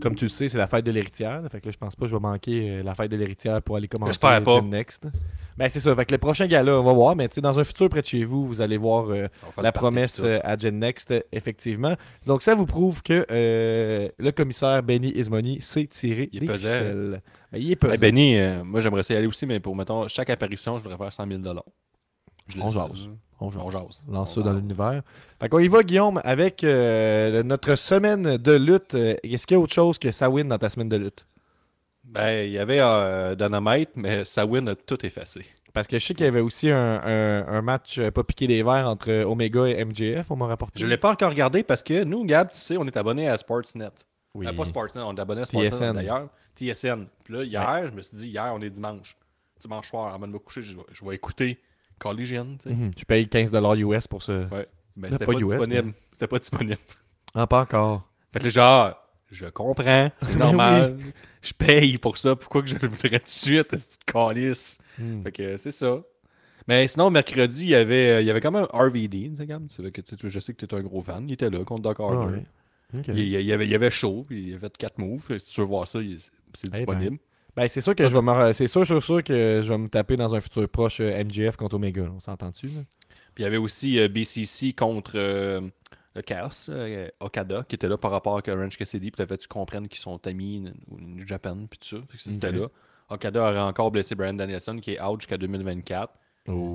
comme tu le sais, c'est la fête de l'héritière. Fait que là, je pense pas que je vais manquer euh, la fête de l'héritière pour aller commenter J'espère pas. Gen Next. Ben c'est ça. Fait que le prochain gala, on va voir. Mais tu sais, dans un futur près de chez vous, vous allez voir euh, la le promesse euh, à Gen Next, effectivement. Donc, ça vous prouve que euh, le commissaire Benny Ismoni sait tirer Il est des ficelles. Ben, il est Hey, pesant. Benny, euh, moi j'aimerais ça y aller aussi, mais pour mettons, chaque apparition, je voudrais faire 100 000 Je On jase. On jase. On jase. Lance ça dans l'univers. Fait qu'on y va, Guillaume, avec euh, notre semaine de lutte. Euh, Est-ce qu'il y a autre chose que ça win dans ta semaine de lutte? Ben, il y avait euh, Dynamite, mais Sawin a tout effacé. Parce que je sais qu'il y avait aussi un, un- un match euh, pas piqué des verres entre Omega et MJF, on m'a rapporté. Je l'ai pas encore regardé parce que nous, Gab, tu sais, on est abonné à Sportsnet. Oui. Euh, pas Sportsnet, on est abonné à Sportsnet TSN. d'ailleurs. TSN. Puis là, hier, je me suis dit, hier, on est dimanche. Dimanche soir, avant de me coucher, je, vais- je vais écouter Collision, tu sais. Mhm. Tu payes 15$ US pour ça. Ouais. Mais c'était pas pas, US, disponible. C'était pas disponible. Ah, pas encore. Fait que là, genre, je comprends, c'est Mais *laughs* normal. Je paye pour ça. Pourquoi que je le voudrais tout de suite, cette calice? Hmm. Fait que euh, c'est ça. Mais sinon, mercredi, il y avait, euh, il y avait quand même RVD. tu sais, Gab. Tu sais que, tu sais, je sais que tu es un gros fan. Il était là contre Doc Ah, Harder. ouais. Ok. il, il y avait, il y avait chaud, puis il a fait 4 moves. Si tu veux voir ça, il- c'est ben. disponible. Ben, c'est sûr que je vais me... c'est sûr, sûr, sûr que je vais me taper dans un futur proche euh, MJF contre Omega. On s'entend-tu? là? Puis il y avait aussi euh, BCC contre euh, le Chaos, euh, Okada, qui était là par rapport à Orange Cassidy. Puis là, fait tu comprennes qu'ils sont amis au New Japan, puis tout ça. Fait que c'était là. Okada aurait encore blessé Brian Danielson, qui est out jusqu'à 2024.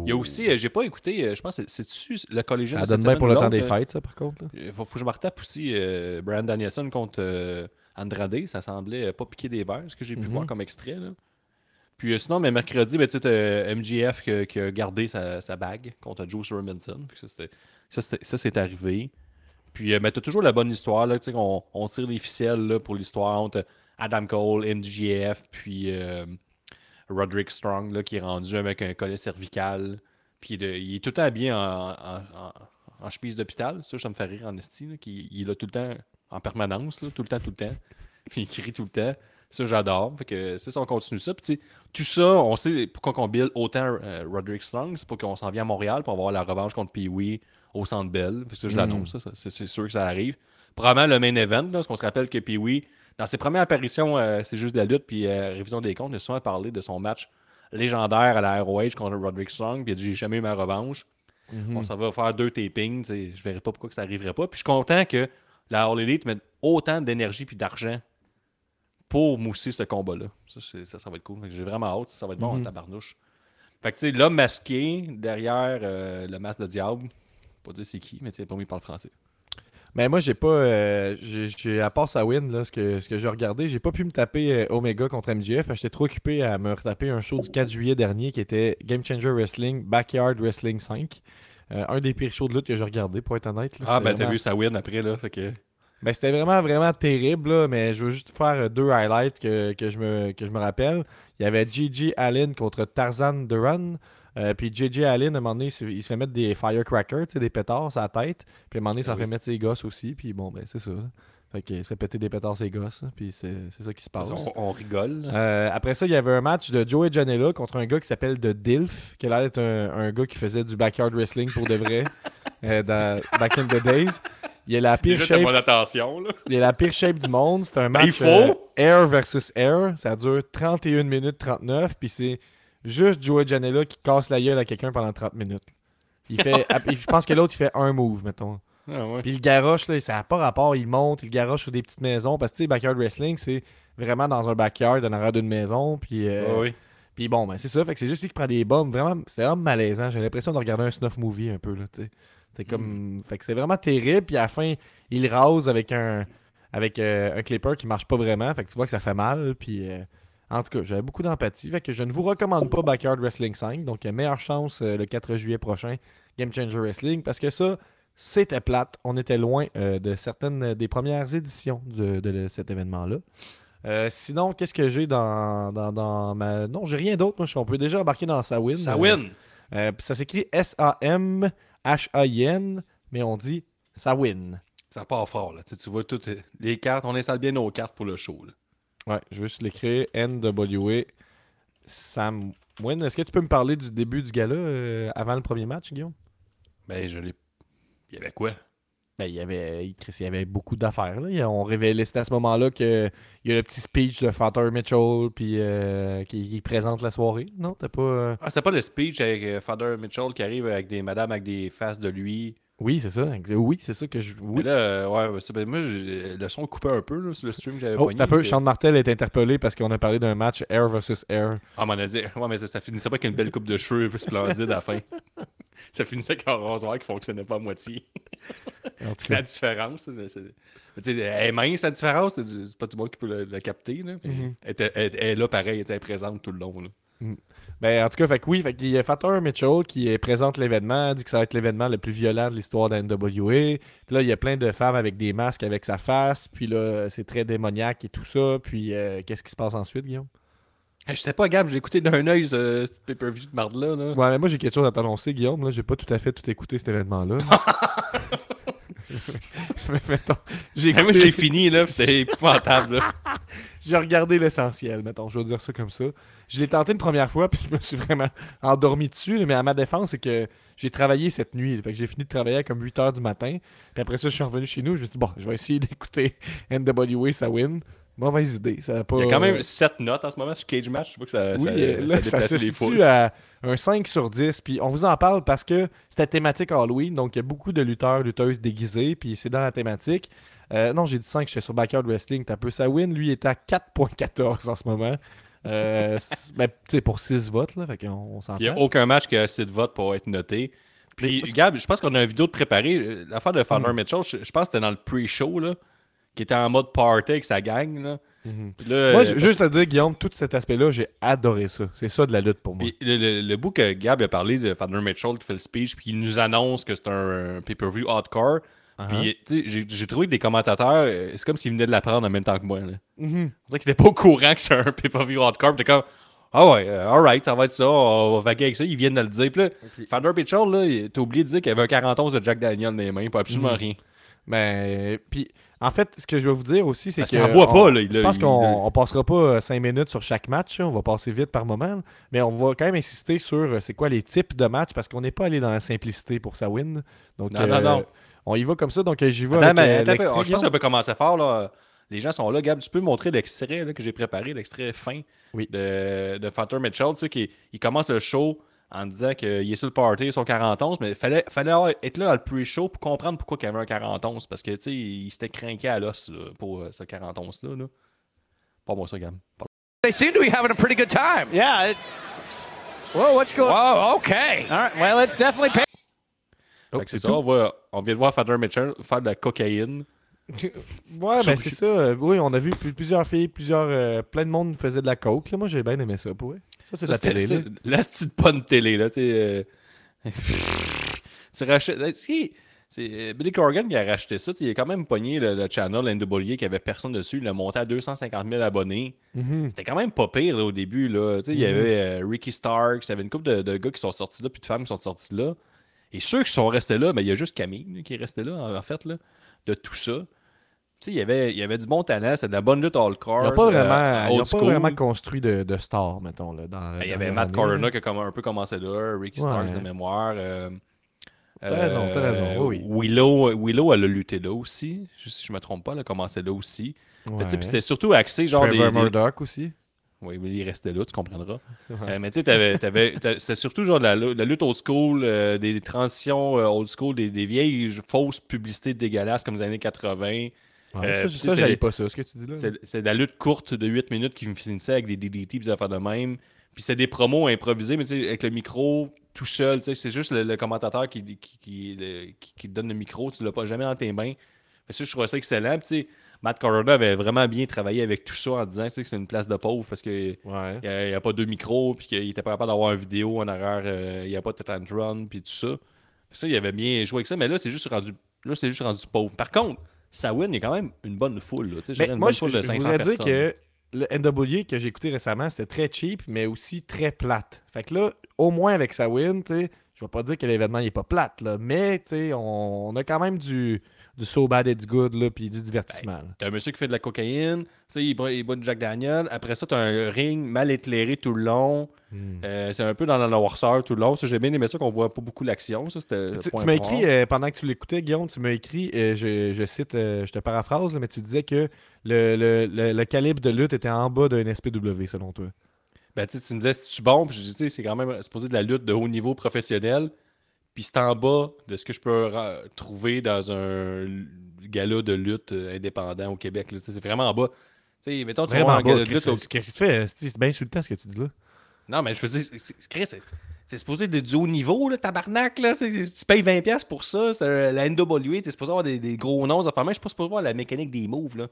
Il y a aussi, euh, j'ai pas écouté, euh, je pense, que c'est- c'est-tu le Collision Ça donne bien pour ou le temps des fêtes, ça, par contre. Il faut, faut que je me retape aussi euh, Brian Danielson contre euh, Andrade. Ça semblait euh, pas piquer des verres, ce que j'ai pu Mhm. voir comme extrait. Là. Puis euh, sinon, mais mercredi, ben, tu sais, t'as MGF qui, qui a gardé sa, sa bague contre Juice Robinson. Ça, c'est arrivé. Puis euh, ben, t'as toujours la bonne histoire. Là, tu sais, qu'on- on tire les ficelles là, pour l'histoire entre Adam Cole, MGF, puis euh, Roderick Strong, là, qui est rendu avec un collet cervical. Puis de- il est tout habillé en, en, en, en chemise d'hôpital. Ça, ça me fait rire en esti. là, qu'il- il est là tout le temps en permanence, là, tout le temps, tout le temps. *laughs* Puis il crie tout le temps. Ça, j'adore. Fait que ça, on continue ça. Puis tout ça, on sait pourquoi on build autant euh, Roderick Strong. C'est pour qu'on s'en vient à Montréal pour avoir la revanche contre Pee-Wee au Centre Bell. Fait que ça, je Mm. l'annonce. ça, c'est, c'est sûr que ça arrive. Probablement le main event, là, parce qu'on se rappelle que Pee-Wee, dans ses premières apparitions, euh, c'est juste de la lutte, puis euh, révision des comptes, il a souvent parlé de son match légendaire à la ROH contre Roderick Strong, puis il a dit J'ai jamais eu ma revanche. Mhm. S'en va faire deux tapings, je verrais pas pourquoi que ça arriverait pas. Puis je suis content que la All Elite mette autant d'énergie puis d'argent pour mousser ce combat-là. Ça, ça, ça va être cool. J'ai vraiment hâte. Ça va être bon en Mhm. tabarnouche. Fait que tu sais, l'homme masqué derrière euh, le masque de diable, pas dire c'est qui, mais tu sais, pas il parle français. Mais moi, j'ai pas. euh, j'ai- à part sa win, là, ce que, ce que j'ai regardé, j'ai pas pu me taper euh, Omega contre parce que j'étais trop occupé à me retaper un show du 4 juillet dernier qui était Game Changer Wrestling, Backyard Wrestling 5. Euh, un des pires shows de lutte que j'ai regardé, pour être honnête. là. Ah, ben t'as vu sa win après, là. Fait que. Ben, c'était vraiment, vraiment terrible, là, mais je veux juste faire deux highlights que, que je, me, que je me rappelle. Il y avait Gigi Allen contre Tarzan Duran. Euh, puis Gigi Allen, à un moment donné, il se, fait mettre des firecrackers, des pétards sur la tête. Puis à un moment donné, ça Ah fait mettre ses gosses aussi. Puis bon, ben c'est ça. là. Fait qu'il se fait péter des pétards ses gosses. Puis c'est ça qui se passe. On, on rigole. Euh, après ça, il y avait un match de Joey Janela contre un gars qui s'appelle The Dilf, qui a l'air d'être un, un gars qui faisait du backyard wrestling pour de vrai *laughs* euh, dans Back in the Days. Il a la pire Déjà, shape attention, là. il a la pire shape du monde. C'est un Ben, il match faut. euh, Air versus Air. Ça dure 31 minutes 39. Puis c'est juste Joey Janela qui casse la gueule à quelqu'un pendant 30 minutes. Il fait, *laughs* je pense que l'autre, il fait un move, mettons. Ah ouais. Puis le garoche, là, ça n'a pas rapport, il monte, il garoche sur des petites maisons. Parce que, tu sais, backyard wrestling, c'est vraiment dans un backyard, en arrière d'une maison. Puis, euh, Ah oui. puis bon, ben c'est ça. Fait que c'est juste lui qui prend des bombes. Vraiment, c'était vraiment malaisant. J'ai l'impression de regarder un snuff movie un peu, là, tu sais. C'est comme... Fait que c'est vraiment terrible. Puis à la fin, il rase avec un avec euh, un clipper qui marche pas vraiment. Fait que tu vois que ça fait mal. Puis... euh, en tout cas, j'avais beaucoup d'empathie. Fait que je ne vous recommande pas Backyard Wrestling 5. Donc, meilleure chance euh, le 4 juillet prochain, Game Changer Wrestling. Parce que ça, c'était plate. On était loin euh, de certaines des premières éditions de, de cet événement-là. Euh, sinon, qu'est-ce que j'ai dans, dans, dans ma. Non, j'ai rien d'autre. Moi, on peut déjà embarquer dans Sawin. Ça win. puis ça s'écrit S-A-M-H-A-I-N, mais on dit Sawin. Ça part fort, là. Tu, sais, tu vois toutes les cartes. On installe bien nos cartes pour le show, là. Ouais, je vais juste l'écrire N-W-A Sam Win. Est-ce que tu peux me parler du début du gala euh, avant le premier match, Guillaume? Ben, je l'ai. Il y avait quoi? Ben, il y avait, il, Chris, il y avait beaucoup d'affaires. là. On révélait, c'était à ce moment-là qu'il y a le petit speech de Father Mitchell puis, euh, qui, qui présente la soirée. Non, t'as pas. euh, Ah, c'était pas le speech avec euh, Father Mitchell qui arrive avec des madames avec des faces de lui. Oui, c'est ça. Oui, c'est ça que je. Mais Oui. là, euh, ouais, ben, moi, le son coupait un peu là, sur le stream que j'avais Oh, pogné, t'as peu. Sean Martel est interpellé parce qu'on a parlé d'un match Air versus Air. Ah, m'en a dit. Ouais, mais ça, ça finissait pas avec une belle coupe de cheveux un splendide à la fin. *laughs* ça finissait avec un rasoir qui fonctionnait pas à moitié. La différence. c'est- mais tu sais, elle est mince, la différence. C'est du- pas tout le monde qui peut le, le capter. Là, Mhm. elle, était- elle- elle est là, pareil, elle était présente tout le long. Là. Ben, en tout cas, fait que oui, fait qu'il y a Father Mitchell qui présente l'événement, dit que ça va être l'événement le plus violent de l'histoire de la NWA. Puis là, il y a plein de femmes avec des masques avec sa face. Puis là, c'est très démoniaque et tout ça. Puis euh, qu'est-ce qui se passe ensuite, Guillaume? Hey, je sais pas, Gab, je l'ai écouté d'un œil, ce, petit pay-per-view de marde-là. Là. Ouais, mais moi, j'ai quelque chose à t'annoncer, Guillaume. Là, j'ai pas tout à fait tout écouté cet événement-là. Mais *laughs* *laughs* mettons, j'ai Hey, moi, je écouté- l'ai fini, là, c'était épouvantable. Là. *laughs* J'ai regardé l'essentiel, mettons, je vais dire ça comme ça. Je l'ai tenté une première fois, *laughs* puis je me suis vraiment endormi dessus, mais à ma défense, c'est que j'ai travaillé cette nuit. Fait que j'ai fini de travailler à comme 8 h du matin. Puis après ça, je suis revenu chez nous, je me suis dit, bon, je vais essayer *laughs* d'écouter NWA, ça win. Mauvaise idée. Ça a pas, Il y a quand même 7 notes en ce moment sur Cage Match. Je vois que ça, Oui, ça, euh, là, ça ça, déplace se situe à un 5 sur 10. Puis on vous en parle parce que c'est la thématique Halloween. Donc il y a beaucoup de lutteurs, lutteuses déguisés. Puis c'est dans la thématique. Euh, non, j'ai dit 5, j'étais sur Backyard Wrestling. T'as peu ça win. Lui, il est à 4.14 en ce moment. Euh, *laughs* c'est- ben, pour 6 votes, là. Fait qu'on on. Il n'y a aucun match qui a assez de votes pour être noté. Puis, Gab, je pense qu'on a une vidéo de préparée. Euh, L'affaire de Father Hmm. Mitchell, je, je pense que c'était dans le pre-show, qui était en mode party avec sa gang. Là. Là, Moi, euh, ju- juste à dire, Guillaume, tout cet aspect-là, j'ai adoré ça. C'est ça de la lutte pour moi. Le, le- le bout que Gab a parlé de Father Mitchell qui fait le speech, puis il nous annonce que c'est un, un pay-per-view hardcore. Uh-huh. Puis tu sais, j'ai trouvé que des commentateurs, euh, c'est comme s'ils venaient de l'apprendre en même temps que moi. Là. Mhm. On dirait qu'ils étaient pas au courant que c'est un pay-per-view hardcore. Puis t'es comme, ah ouais, euh, alright, ça va être ça, on va vaguer avec ça. Ils viennent de le dire. Puis là, là, il- t'as oublié de dire qu'il y avait un 41 de Jack Daniel dans les mains, pas absolument Mhm. rien. Ben, puis, en fait, ce que je vais vous dire aussi, c'est que. boit on- pas, là, il- Je pense qu'on on passera pas 5 minutes sur chaque match. là. On va passer vite par moment. Mais on va quand même insister sur euh, c'est quoi les types de matchs parce qu'on n'est pas allé dans la simplicité pour sa win. Donc, Non, non, non. On y va comme ça. Donc, euh, j'y vais. Attends, avec, mais euh, attends je pense qu'on peut commencer fort. Là. Les gens sont là. Gab, tu peux montrer l'extrait que j'ai préparé, l'extrait fin Oui. de, de Mitchell. Tu sais, qui, il commence le show en disant qu'il est sur le party, son 41, mais il fallait, fallait être là dans le pre-show pour comprendre pourquoi il y avait un 41. Parce que tu sais, il s'était craqué à l'os là, pour euh, ce 41-là. Là. Pas moi ça, Gab. They seem to be having a pretty good time. Yeah. It, whoa, what's going Whoa, okay. All right. Well, it's definitely pay- Oh, Fait que c'est ça, on, on vient de voir Father Mitchell faire de la cocaïne. *laughs* Ouais, ben c'est ça. Euh, Oui, on a vu plus- plusieurs filles, plusieurs. euh, plein de monde faisait de la coke. là. Moi, j'ai bien aimé ça. Pour vrai. Ça, c'est la télé. là. La petite bonne télé, là, euh, *laughs* tu rachètes. C'est euh, Billy Corgan qui a racheté ça. Il a quand même pogné le, le channel NWA qui avait personne dessus. Il l'a monté à 250 000 abonnés. Mhm. C'était quand même pas pire là, au début. Là. Il y Mhm. avait euh, Ricky Starks, il y avait une couple de, de gars qui sont sortis là, puis de femmes qui sont sortis là. Et ceux qui sont restés là, ben, il y a juste Camille là, qui est resté là, en, en fait, là, de tout ça. Il y avait, il y avait du bon talent, c'était de la bonne lutte all Ils n'ont pas, vraiment, ils ont old pas vraiment construit de, de stars, mettons. Là, dans, Ben, il y avait Matt Corona qui a comme un peu commencé là, Ricky Ouais. Starks de mémoire. euh, T'as raison, t'as raison, oui, oui. Willow, Willow, elle a lutté là aussi. Si je me trompe pas, elle a commencé là aussi. Ouais. C'était surtout axé genre des. Trevor des- Murdoch aussi. Oui, mais il restait là, tu comprendras. Euh, mais tu sais, t'avais- t'avais- t'as- c'était surtout genre de la, la lutte old school, euh, des transitions euh, old school, des, des vieilles fausses publicités dégueulasses comme les années 80. Ouais, Euh, ça, puis ça c'est- j'aille pas ça, ce que tu dis là. C'est c'est de la lutte courte de 8 minutes qui me finissait avec des DDT et des affaires de même. Puis c'est des promos improvisés, mais tu sais, avec le micro tout seul. tu sais, C'est juste le, le commentateur qui, qui, qui, le- qui- qui te donne le micro. Tu l'as pas jamais dans tes mains. Que ça, je trouvais ça excellent. Puis, tu sais, Matt Carter avait vraiment bien travaillé avec tout ça en disant tu sais, que c'est une place de pauvre parce qu'il Ouais. n'y a, pas deux micros, puis qu'il était pas capable d'avoir une vidéo en arrière, euh, il n'y a pas de run, puis tout ça. Ça, il avait bien joué avec ça, mais là, c'est juste rendu, là, c'est juste rendu pauvre. Par contre, Sawin, il y a quand même une bonne foule. Là, je Mais une moi, bonne je, foule je de 500 voudrais dire que le NW que j'ai écouté récemment, c'était très cheap, mais aussi très plate. Fait que là, au moins avec sa win, tu sais, je vais pas dire que l'événement n'est pas plate, là, mais on a quand même du, du so bad it's good, là, puis du divertissement. là. T'as un monsieur qui fait de la cocaïne, il, boit- il boit du Jack Daniel. Après ça, t'as un ring mal éclairé tout le long. Hmm. Euh, c'est un peu dans la noirceur tout le long. Ça, j'ai bien aimé ça qu'on voit pas beaucoup l'action. Ça, Tu, tu m'as écrit, euh, pendant que tu l'écoutais, Guillaume, tu m'as écrit, euh, je, je cite, je te paraphrase, mais tu disais que le, le- le- le calibre de lutte était en bas d'un SPW, selon toi. Ben, tu me disais, si tu bon, puis je dis, c'est quand même supposé de la lutte de haut niveau professionnel. Puis c'est en bas de ce que je peux trouver dans un gala de lutte euh, indépendant au Québec. C'est vraiment en bas. Tu sais, mettons, tu vas bas. gala de lutte Qu'est-ce que tu fais? C'est bien insultant ce que tu dis là. Non, mais je veux dire, c'est- Chris, supposé être du haut niveau, là, tabarnak. Là. Tu payes 20$ pour ça. c'est, la NWA, t'es supposé avoir des, des gros noms. Enfin, je suis pas supposé voir la mécanique des moves. Là.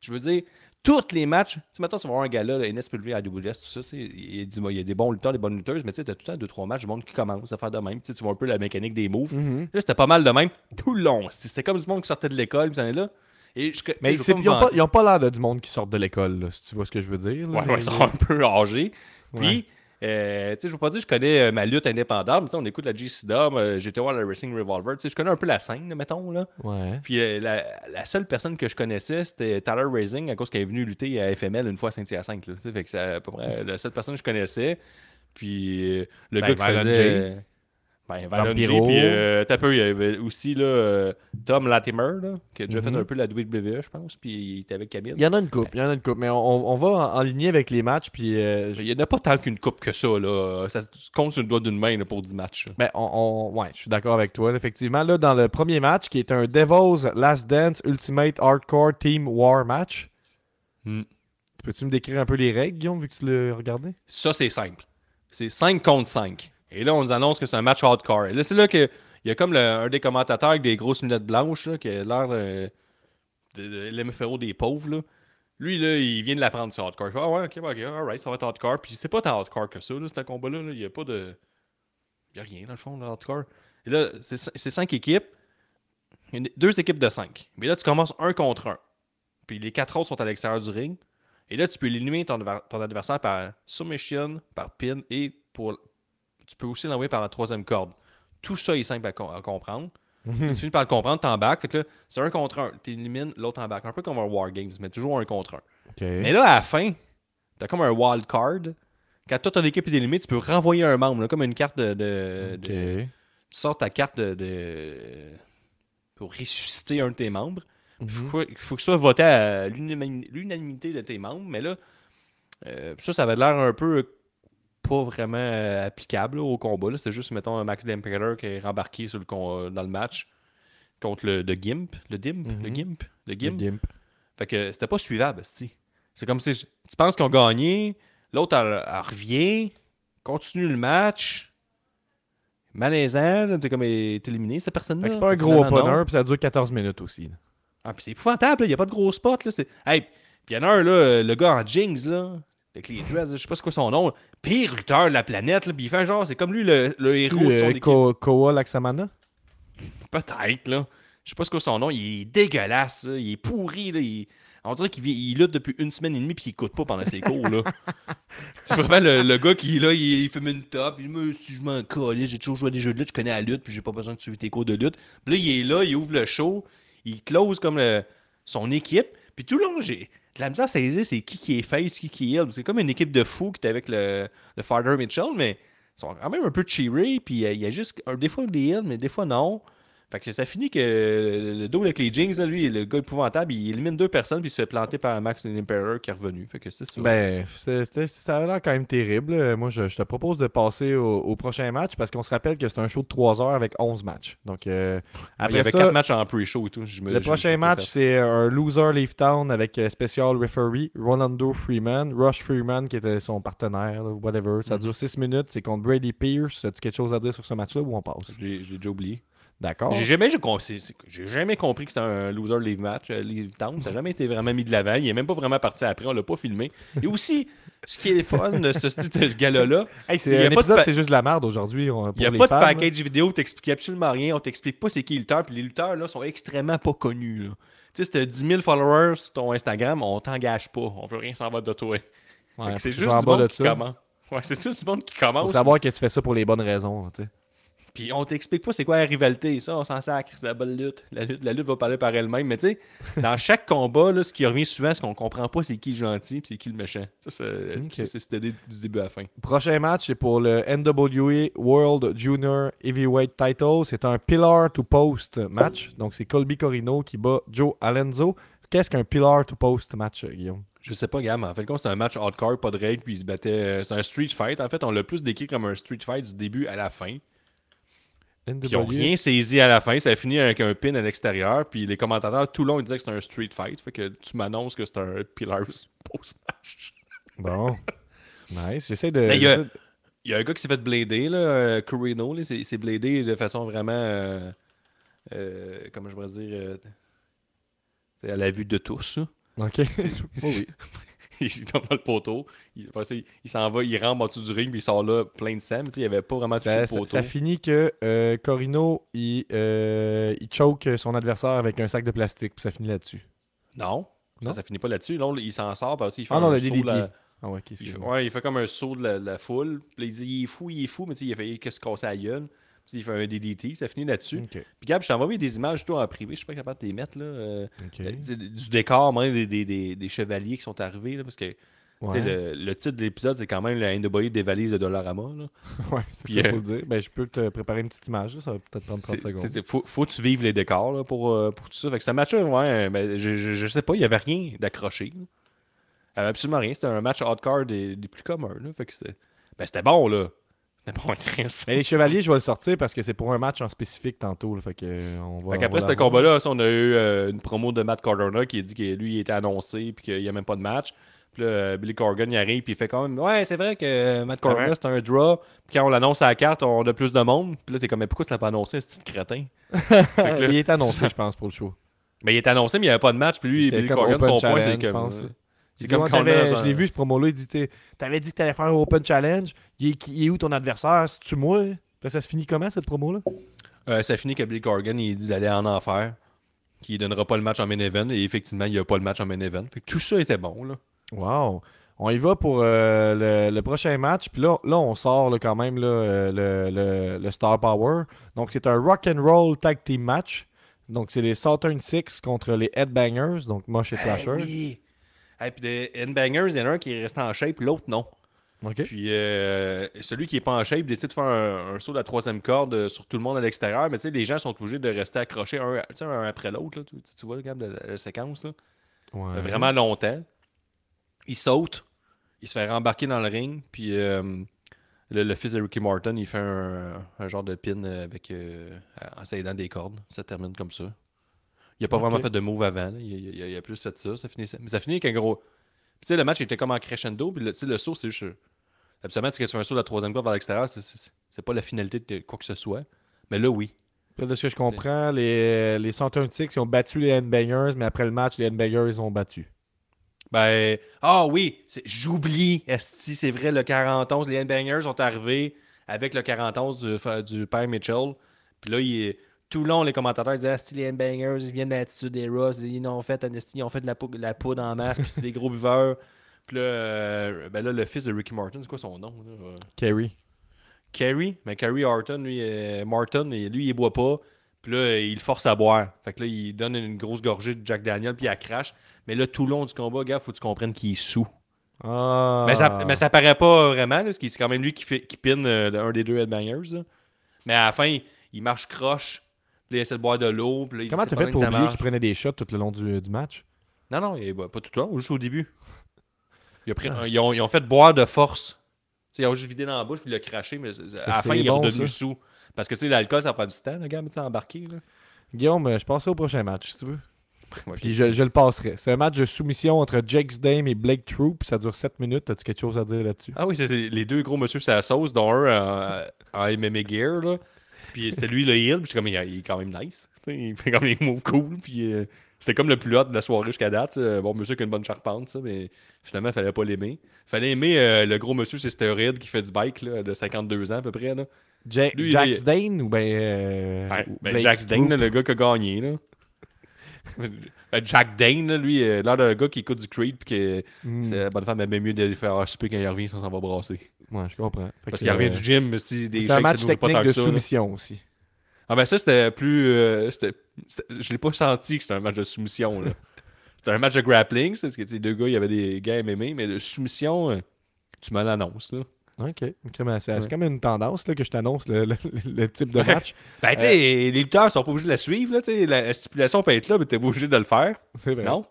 Je veux dire, tous les matchs. Tu sais, maintenant, tu vas voir un gars là, NSPW, AWS, tout ça. Il du- il y a des bons lutteurs, des bonnes lutteuses, mais tu sais, t'as tout le temps deux, trois matchs du monde qui commence à faire de même. Tu sais, tu vois un peu la mécanique des moves. Mm-hmm. Là, c'était pas mal de même tout le long. C'était comme du monde qui sortait de l'école, puis en est là. Et je, Mais ils n'ont pas, pas l'air de du monde qui sort de l'école, si tu vois ce que je veux dire. là. Ouais, ouais, ils sont un peu âgés. Puis. Euh, je veux pas dire que je connais euh, ma lutte indépendante, mais on écoute la GCW, j'étais voir le Racing Revolver, je connais un peu la scène, mettons, là. Ouais. Puis euh, la, la seule personne que je connaissais, c'était Tyler Raising, à cause qu'elle est venue lutter à FML une fois à Saint-Hyacinthe, fait que c'est à peu près la seule personne que je connaissais. Puis euh, le Ben, gars qui faisait... Ben, Vampiro. puis euh, t'as peu, il y avait aussi là, euh, Tom Latimer, là, qui a déjà Mhm. fait un peu la WWE, je pense, puis il était avec Camille. Il y en a une coupe, il y en a une coupe, mais on, on va en, en lignée avec les matchs, puis euh, Il n'y en a pas tant qu'une coupe que ça, là. Ça compte sur le doigt d'une main là, pour 10 matchs. ben, on, on- ouais, je suis d'accord avec toi. là. Effectivement, là, dans le premier match, qui est un Devil's Last Dance Ultimate Hardcore Team War match, Hmm. peux-tu me décrire un peu les règles, Guillaume, vu que tu l'as regardé? Ça, c'est simple. C'est 5 contre 5. Et là, on nous annonce que c'est un match hardcore. Et là, c'est là qu'il y a comme un des commentateurs avec des grosses lunettes blanches, là, qui a l'air euh, de, des pauvres. Là. Lui, là, il vient de l'apprendre, ce hardcore. Il ah ouais, ok, ok, alright, ça va être hardcore. Puis c'est pas tant hardcore que ça, ce combat-là. là. Il n'y a pas de. Il n'y a rien, dans le fond, de hardcore. Et là, c'est c'est 5 équipes. A deux équipes de 5. Mais là, tu commences un contre un. Puis les quatre autres sont à l'extérieur du ring. Et là, tu peux éliminer ton, ton adversaire par submission, par pin et pour. Tu peux aussi l'envoyer par la troisième corde. Tout ça est simple à, com- à comprendre. *laughs* tu finis par le comprendre, t'embarques. Fait que là, c'est un contre un. Tu élimines l'autre en back. Un peu comme un War Games, mais toujours un contre un. Mais là, à la fin, t'as comme un wild card. Quand toute ton équipe est éliminée, tu peux renvoyer un membre, là, comme une carte de. de- de- tu sors ta carte de, de- pour ressusciter un de tes membres. Il faut, il faut que ce soit voté à l'unanimi- l'unanimité de tes membres, mais là, euh, ça, ça avait l'air un peu pas vraiment euh, applicable là, au combat. là. C'était juste, mettons, un Max Demperator qui est rembarqué sur le con- dans le match contre le, le Gimp. Le Dimp Le Mhm. Gimp Le Le Gimp Gimp. Fait que c'était pas suivable. C'est comme si tu penses qu'ils ont gagné, l'autre elle, elle revient, continue le match. Malaisant, t'es comme t'es éliminé cette personne-là. C'est pas un gros opener, puis ça dure 14 minutes aussi. là. Ah, puis c'est épouvantable, il n'y a pas de gros spot. Là, c'est... Hey, puis il y en a un, là, euh, le gars en jeans, là, avec les dreads, je sais pas c'est quoi son nom, pire lutteur de la planète, là, puis il fait genre, c'est comme lui le, le héros de son équipe. Ko- Koa Laksamana? Peut-être, là. Je sais pas ce que son nom. Il est dégueulasse, là. Il est pourri, là. Il- On dirait qu'il lutte depuis une semaine et demie puis il écoute pas pendant ses *laughs* cours, là. C'est vraiment le, le gars qui, là, il, il fume une top. Il me si je m'en colle, j'ai toujours joué à des jeux de lutte, je connais la lutte, puis j'ai pas besoin de suivre tes cours de lutte. Puis là, il est là, il ouvre le show, il close comme le- son équipe. Puis tout le long, j'ai de la misère à saisir c'est qui qui est face, qui qui est heel. C'est comme une équipe de fous qui est avec le, le Father Mitchell, mais ils sont quand même un peu cheery, puis euh, il y a juste un, des fois des heels, mais des fois non. Fait que ça finit que le dos avec les là, lui, le gars épouvantable, il élimine deux personnes puis il se fait planter par Max Emperor qui est revenu. Fait que c'est ça. Ben, ça a l'air quand même terrible. Moi, je, je te propose de passer au, au prochain match parce qu'on se rappelle que c'est un show de 3 heures avec 11 matchs. Donc, euh, Ah, il y avait ça, quatre matchs en pre-show et tout. Je me- le je- prochain je- match, c'est un loser leave town avec euh, special referee Rolando Freeman, Rush Freeman qui était son partenaire, whatever. Ça Mhm. dure 6 minutes. C'est contre Brady Pierce. As-tu quelque chose à dire sur ce match-là ou on passe? L'ai déjà oublié. D'accord. J'ai jamais, j'ai jamais compris que c'était un loser leave match, euh, leave town. Ça n'a jamais été vraiment mis de l'avant. Il est même pas vraiment parti après. On l'a pas filmé. Et aussi, ce qui est fun de ce style de gala-là, Hey, il c'est y a un pas de épisode, c'est juste de la merde aujourd'hui. il n'y a les pas de package vidéo, t'expliques absolument rien. On t'explique pas c'est qui les lutteurs. Puis les lutteurs là, sont extrêmement pas connus. Tu sais, si t'as 10 000 followers sur ton Instagram, on t'engage pas. On veut rien savoir de toi. Ouais, c'est tu juste du monde de qui commence. Ouais, c'est tout du monde qui commence. Faut savoir que tu fais ça pour les bonnes raisons. tu sais. Puis on t'explique pas c'est quoi la rivalité. Ça, on s'en sacre. C'est la bonne lutte. La, lutte. la lutte va parler par elle-même. Mais tu sais, *laughs* dans chaque combat, là, ce qui revient souvent, c'est qu'on comprend pas c'est qui le gentil puis c'est qui le méchant. Ça, c'est Ok. ça, c'est cette idée du début à la fin. Prochain match, c'est pour le NWA World Junior Heavyweight Title. C'est un pillar to post match. Donc, c'est Colby Corino qui bat Joe Alenzo. Qu'est-ce qu'un pillar to post match, Guillaume? Je sais pas, mais en fait, c'est un match hardcore, pas de règles, puis ils se battaient. euh, C'est un street fight. En fait, on l'a plus décrit comme un street fight du début à la fin. Puis ils ont rien saisi à la fin. Ça a fini avec un pin à l'extérieur. Puis les commentateurs, tout le long, ils disaient que c'était un street fight. Fait que tu m'annonces que c'est un Pillars post-match. Bon. *laughs* Nice. J'essaie de. Mais il y a- Il y un gars qui s'est fait blader, là, euh, Corino, là, c'est c'est bladé de façon vraiment. euh, euh, comment je pourrais dire. euh, c'est à la vue de tous. là. Ok. *laughs* oui. *laughs* *laughs* il tombe dans le poteau. Il, il- il s'en va, il rentre en dessous du ring, puis il sort là plein de sais, Il avait pas vraiment touché Ça, le poteau. ça finit que euh, Corino, il, euh, il choke son adversaire avec un sac de plastique. Puis ça finit là-dessus. Non, Non? Ça, ça finit pas là-dessus. Là, il s'en sort parce qu'il fait Ah non, un le saut. Là- Ah ouais, il, fait, ouais, il fait comme un saut de la, la foule. Puis il dit il est fou, il est fou, mais il a failli que se casser la gueule? Puis il fait un DDT, ça finit là-dessus. Puis Gab, je t'ai envoyé des images toi en privé, je suis pas capable de les mettre là. euh, euh, du décor, même des, des, des- des chevaliers qui sont arrivés. Là, parce que Ouais, le, le titre de l'épisode, c'est quand même la NWA des valises de Dollarama. Là. *laughs* ouais c'est ça, euh, faut le dire. Ben, je peux te préparer une petite image. là, Ça va peut-être prendre 30 C'est- secondes. c'est- faut, faut que tu vives les décors là, pour, euh, pour tout ça. Fait que ce match-là, ouais, ben, je, je, je sais pas, il y avait rien d'accroché. absolument rien. C'était un match hardcore des, des plus communs. Là. Fait que c'était ben, c'était bon, là. Bon. Mais les chevaliers, je vais le sortir parce que c'est pour un match en spécifique tantôt. là, fait que, on va, Fait on qu'après va ce combat-là, on a eu euh, une promo de Matt Cardona qui a dit que lui, il était annoncé puis qu'il n'y a même pas de match. Puis là, euh, Billy Corgan, il arrive puis il fait quand même Ouais, c'est vrai que Matt Cardona, Ouais. c'est un draw. Puis quand on l'annonce à la carte, on a plus de monde. Puis là, t'es comme Mais pourquoi tu l'as pas annoncé, ce petit crétin? *laughs* Là- il est annoncé, *laughs* je pense, pour le show. Mais il est annoncé, mais il n'y avait pas de match. Puis lui, Billy Corgan, son point, c'est je comme. pense. euh, C'est comme quand Je l'ai vu, ce promo-là. Il dit T'avais dit que t'allais faire un Open Challenge. Il est, il est où ton adversaire? C'est-tu moi? Là, Ça se finit comment, cette promo-là? Euh, ça finit que Billy Corgan, il dit d'aller en enfer. Qu'il donnera pas le match en main event. Et effectivement, il n'y a pas le match en main event. Fait que tout ça était bon, là. Wow. On y va pour euh, le, le prochain match. Puis là, là, on sort là, quand même là, euh, le, le- le Star Power. Donc, c'est un Rock and Roll Tag Team match. Donc, c'est les Southern Six contre les Headbangers, donc Mosh et. Eh oui. Et puis des N-Bangers, il y en a un qui est resté en shape, l'autre non. Puis euh, celui qui est pas en shape décide de faire un, un saut de la troisième corde euh, sur tout le monde à l'extérieur. Mais tu sais, les gens sont obligés de rester accrochés un, un après l'autre. Tu, tu vois, regarde la, la séquence. là. Ouais. Vraiment longtemps. Il saute. Il se fait rembarquer dans le ring. Puis euh, le, le fils de Ricky Martin, il fait un, un genre de pin euh, avec, euh, en s'aidant des cordes. Ça termine comme ça. Il a pas vraiment fait de move avant. Il, il- il a plus fait ça. ça finit, mais ça finit avec un gros. Tu sais, le match était comme en crescendo. Puis le, tu sais, le saut, c'est juste. Absolument, c'est que tu fais un saut de la troisième corde vers l'extérieur. c'est- pas la finalité de quoi que ce soit. Mais là, oui. De ce que je comprends, les, les Six ils ont battu les Headbangers, mais après le match, les Headbangers ils ont battu. Ben, ah oui, j'oublie, Esti, c'est vrai, le 41, les Headbangers sont arrivés avec le 41 du, du père Mitchell. Puis là, il- tout le long, les commentateurs disaient Esti, les Headbangers, ils viennent de l'attitude des Ross, ils ont fait, ils ont fait de la poudre en masse, puis c'est des gros buveurs. Puis là, euh, ben là, le fils de Ricky Martin, c'est quoi son nom là? Euh, Kerry. Kerry, mais Kerry Horton, lui, euh, Martin, et lui, il boit pas. Puis là, il le force à boire. Fait que là, il donne une grosse gorgée de Jack Daniel, puis il crache. Mais là, tout le long du combat, gars, faut que tu comprennes qu'il est sous. Ah. Mais, ça, mais ça paraît pas vraiment, là, parce que c'est quand même lui qui, fait, qui pine euh, un des deux headbangers. là. Mais à la fin, il, il marche croche. Puis il essaie de boire de l'eau. Il Comment pas fait pour oublier qu'il prenait des shots tout le long du, du match? Non, non, il boit pas tout le long, juste au début. Il a pris- Ah, ils, ont, ils ont fait boire de force. Tu sais, ils ont juste vidé dans la bouche puis il l'a craché, mais c'est- à la c'est fin, il est bon, redevenu ça. sous. Parce que tu sais, l'alcool, ça prend du temps, le gars, mais tu sais, embarqué. Là. Guillaume, euh, je passerai au prochain match, si tu veux. *laughs* Puis je, je le passerai. C'est un match de soumission entre Jake Dame et Blake Troop. Ça dure 7 minutes. As-tu quelque chose à dire là-dessus? Ah oui, c'est c'est les deux gros monsieur sur la sauce, dont un en, en MMA gear. Là. Puis c'était lui le heel, puis j'étais comme, il, il est quand même nice. Tu sais, Il fait comme des moves cool. Puis euh, c'était comme le plus hot de la soirée jusqu'à date. Euh, Bon, monsieur qui a une bonne charpente, ça, mais finalement, il fallait pas l'aimer. fallait aimer euh, le gros monsieur, c'est stéroïde qui fait du bike, là, de 52 ans à peu près. Là. Ja- Lui, il Dane ou ben. euh, Ouais, ben? Dane, là, le gars qui a gagné. Là. Ben, *laughs* Jack Dane, là, lui, euh, l'air d'un gars qui écoute du Creed, puis que Hmm. la bonne femme, aime mieux d'aller faire un souper quand il revient, sinon ça va brasser. Ouais, je comprends. Fait Parce qu'il revient euh, du gym, mais si des C'est un match pas technique tant de ça, là. soumission aussi. Ah ben ça, c'était plus... euh, c'était- je l'ai pas senti que c'était un match de soumission, là. *laughs* c'était un match de grappling, parce que les deux gars, il y avait des gars MMA, mais de soumission, euh, tu me l'annonces, là. Ok. C'est c'est Ouais. comme une tendance là, que je t'annonce le, le- le type de match. Ben, tu sais, les lutteurs sont pas obligés de la suivre, là. La stipulation peut être là, mais t'es pas obligé de le faire. C'est vrai. Non?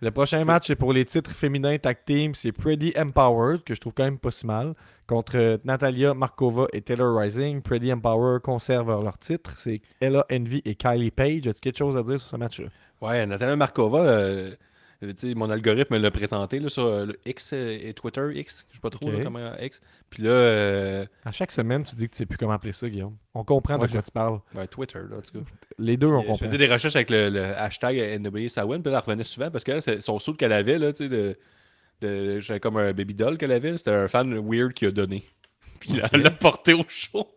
Le prochain match est pour les titres féminins tag team. C'est Pretty Empowered, que je trouve quand même pas si mal, contre Natalia Markova et Taylor Rising. Pretty Empowered conservent leur titre. C'est Ella Envy et Kylie Page. As-tu quelque chose à dire sur ce match-là? Ouais, Natalia Markova, euh, mon algorithme me l'a présenté là, sur euh, le X euh, et Twitter, X, je sais pas trop Ok. là, comment X. Puis là, euh, À chaque semaine, tu dis que tu sais plus comment appeler ça, Guillaume. On comprend Ouais, de quoi je- tu parles. ouais, Twitter, là, en tout cas. Les deux, on je comprend. faisais des recherches avec le, le hashtag NWA puis là, elle revenait souvent parce que c'est- son saut qu'elle avait, là, tu sais, de, j'avais comme un baby doll qu'elle avait, c'était un fan weird qui a donné. *laughs* Puis elle l'a porté au show.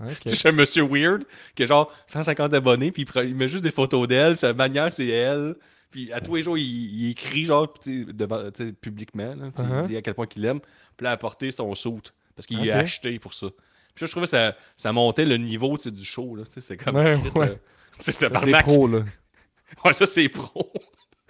Ok. *laughs* C'est un monsieur weird qui a genre 150 abonnés, puis il, prend- il met juste des photos d'elle, sa manière, c'est elle. Puis à tous les jours, il, il écrit genre tu sais, devant, publiquement, là, puis Uh-huh. il dit à quel point qu'il l'aime. Puis là, elle a porté son saut parce qu'il Ok. l'a acheté pour ça. Puis là, je trouvais que ça, ça montait le niveau du show. C'est comme. Ouais, *laughs* C'est pro, là. Ouais, ça, c'est pro.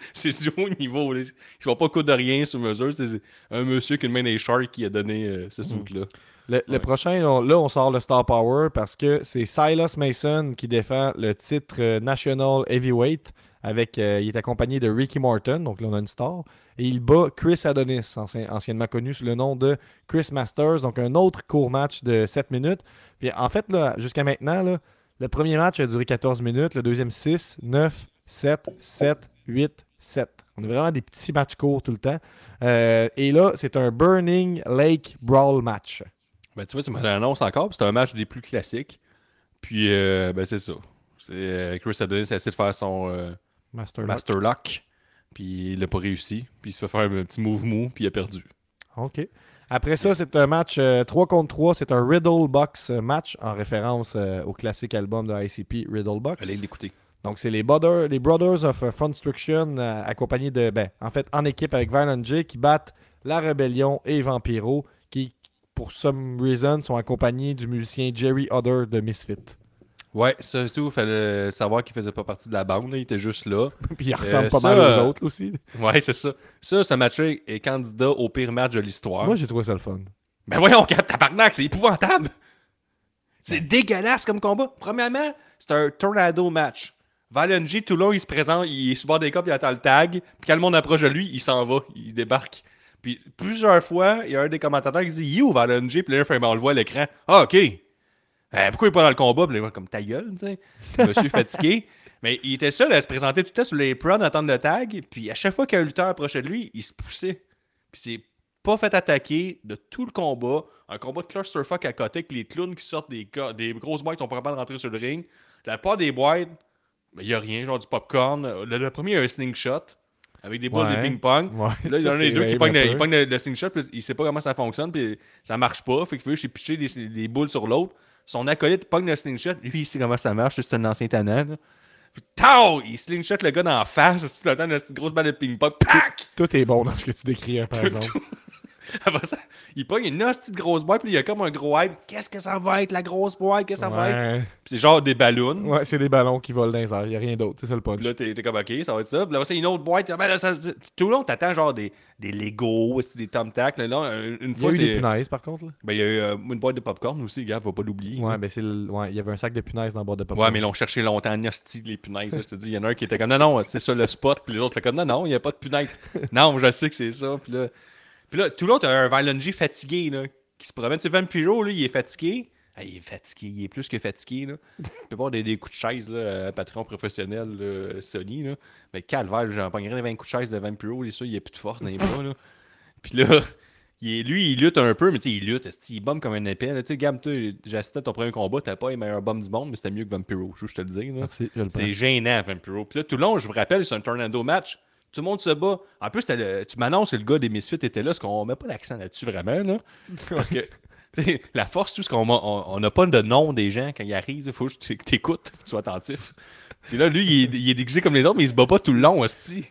*laughs* c'est du haut niveau. Là. Ils ne vont pas coudre de rien sur mesure. C'est un monsieur qui a une main des sharks qui a donné euh, Mm. ce suit-là. Le, le prochain, on- là, on sort le Star Power parce que c'est Silas Mason qui défend le titre euh, National Heavyweight. Avec, euh, il est accompagné de Ricky Morton, donc là on a une star. Et il bat Chris Adonis, ancien- anciennement connu sous le nom de Chris Masters. Donc un autre court match de 7 minutes. Puis en fait, là, jusqu'à maintenant, là, le premier match a duré 14 minutes, le deuxième 6, 9, 7, 7, 8, 7. On a vraiment des petits matchs courts tout le temps. Euh, et là, c'est un Burning Lake Brawl match. Ben, tu vois, tu me l'annonces encore. C'est un match des plus classiques. Puis, euh, ben, c'est ça. Euh, Chris Adonis a essayé de faire son Master, Lock. Puis, il n'a pas réussi. Puis, il se fait faire un petit move mou. Puis, il a perdu. OK. Après ça, c'est un match euh, 3 contre 3. C'est un Riddle Box match en référence euh, au classique album de ICP Riddle Box. Allez l'écouter. Donc, c'est les, Brother- les Brothers of euh, Funstruction euh, accompagnés de, ben, en fait, en équipe avec Violent J qui battent La Rébellion et Vampiro qui, pour some reason, sont accompagnés du musicien Jerry Hodder de Misfit. Ouais, ça, tout. Il fallait savoir qu'il faisait pas partie de la bande. là. Il était juste là. *laughs* Puis il ressemble Euh, pas ça, mal aux autres aussi. *laughs* Ouais, c'est ça. Ça, ce match-là est candidat au pire match de l'histoire. Moi, j'ai trouvé ça le fun. Ben voyons, Cap tabarnak, c'est épouvantable. C'est dégueulasse comme combat. Premièrement, c'est un tornado match. Valenji, tout long, il se présente, il est sur bord des copes, il attend le tag. Puis quand le monde approche de lui, il s'en va, il débarque. Puis plusieurs fois, il y a un des commentateurs qui dit You, Valenji, puis là, fait, ben, on le voit à l'écran. Ah, ok. Euh, pourquoi il est pas dans le combat? Puis là, comme ta gueule, tu sais. Monsieur fatigué. *laughs* Mais il était seul à se présenter tout le temps sur les prunes, attendre le tag. Puis à chaque fois qu'un lutteur approchait de lui, il se poussait. Puis c'est pas fait attaquer de tout le combat. Un combat de clusterfuck à côté avec les clowns qui sortent des, des grosses boîtes qui sont pas capables de rentrer sur le ring. La part des boîtes, il n'y a rien, genre du popcorn. Le, le premier, il y a un slingshot avec des boules Ouais. de ping-pong. Ouais, Là, il y en a les deux qui pognent le, le, slingshot, puis il sait pas comment ça fonctionne, puis ça marche pas. Fait qu'il juste pitcher des, des boules sur l'autre. Son acolyte pogne le slingshot, lui, il sait comment ça marche, c'est un ancien tannant. Puis, tao! Il slingshot le gars dans la face, *laughs* tu l'attends, une petite grosse balle de ping-pong, pac! Tout est bon dans ce que tu décris, hein, par exemple. *laughs* Après ça, il pogne une hostie de grosse boîte, puis il y a comme un gros hype. Qu'est-ce que ça va être, la grosse boîte? Qu'est-ce que ça va être? Puis c'est genre des ballons. ouais c'est des ballons qui volent dans les airs. Il n'y a rien d'autre. C'est ça le punch. Puis là, t'es t'es comme, OK, ça va être ça. Puis là, c'est une autre boîte. Ben là, ça- tout le long, t'attends genre des, des Lego, des thumbtacks. Là, là, une Il y a eu des punaises, par contre. Là. Ben, il y a eu euh, une boîte de popcorn aussi, gars, faut pas l'oublier. Ouais, ben c'est le... ouais, il y avait un sac de punaises dans le bord de popcorn. Ouais, mais ils l'ont cherché longtemps, hostie, les punaises. je te dis, il y en a un qui était comme, non, non, c'est ça le spot. Puis les autres fait comme, non, non, il n'y a pas de punaises. non, je sais que c'est ça. Puis là, puis là, tout long, t'as un Violent J fatigué, là, qui se promène. Tu sais, Vampiro, là, il est fatigué. Ah, il est fatigué, il est plus que fatigué, là. Il peut avoir des, des coups de chaise, là, à Patreon professionnel, là, Sony, là. Mais calvaire, j'en pognerais 20 coups de chaise de Vampiro, il a plus de force dans les bras, là. Puis là, il est- lui, il lutte un peu, mais tu sais, il lutte, il bombe comme un épée. là? Tu sais, Gab, assisté à ton premier combat, t'as pas les meilleurs bombes du monde, mais c'était mieux que Vampiro, je te le le prends. C'est gênant, Vampiro. Puis là, tout le long, je vous rappelle, c'est un tornado match. Tout le monde se bat. En plus, le- tu m'annonces que le gars des Misfits était là, parce qu'on met pas l'accent là-dessus vraiment, là? Parce que, *laughs* tu la force, tout ce qu'on on on n'a pas de nom des gens quand ils arrivent. Il faut juste que t'écoutes, que tu sois attentif. Puis là, lui, il est, il est déguisé comme les autres, mais il se bat pas tout le long, hostie.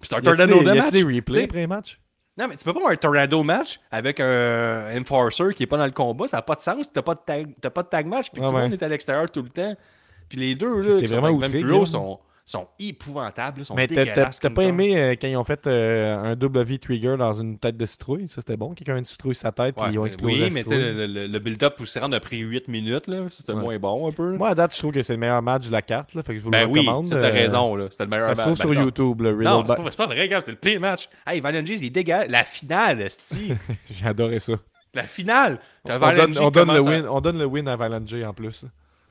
Puis c'est un tornado de match. des tu replays après les matchs? Non, mais tu peux pas avoir un tornado match avec un enforcer qui est pas dans le combat. Ça n'a pas de sens. T'as pas de tag, pas de tag match, puis Ouais, tout le ouais. monde est à l'extérieur tout le temps. Puis les deux, là, qui vraiment outré, sont, sont épouvantables. là, Sont Mais t'as- pas aimé euh, quand ils ont fait euh, un W trigger dans une tête de citrouille? Ça, c'était bon. Quelqu'un a une citrouille sa tête, puis Ouais, ils ont explosé oui, la mais tu sais, citrouille. le, le- le build-up pour se rendre a pris 8 minutes. là. C'était Ouais. moins bon un peu. Moi, à date, je trouve que c'est le meilleur match de la carte. Là, fait que je vous ben le oui, recommande. ça, t'as euh, raison. là. C'était le meilleur Ça se match. trouve Ben sur non. YouTube, le Non, c'est pas, c'est pas vrai, gars. C'est le pire match. Hey, Valiant G, il dégueulasse. La finale, esti. *laughs* J'ai adoré ça. La finale. On donne, G on, donne le win, on donne le win à J en plus.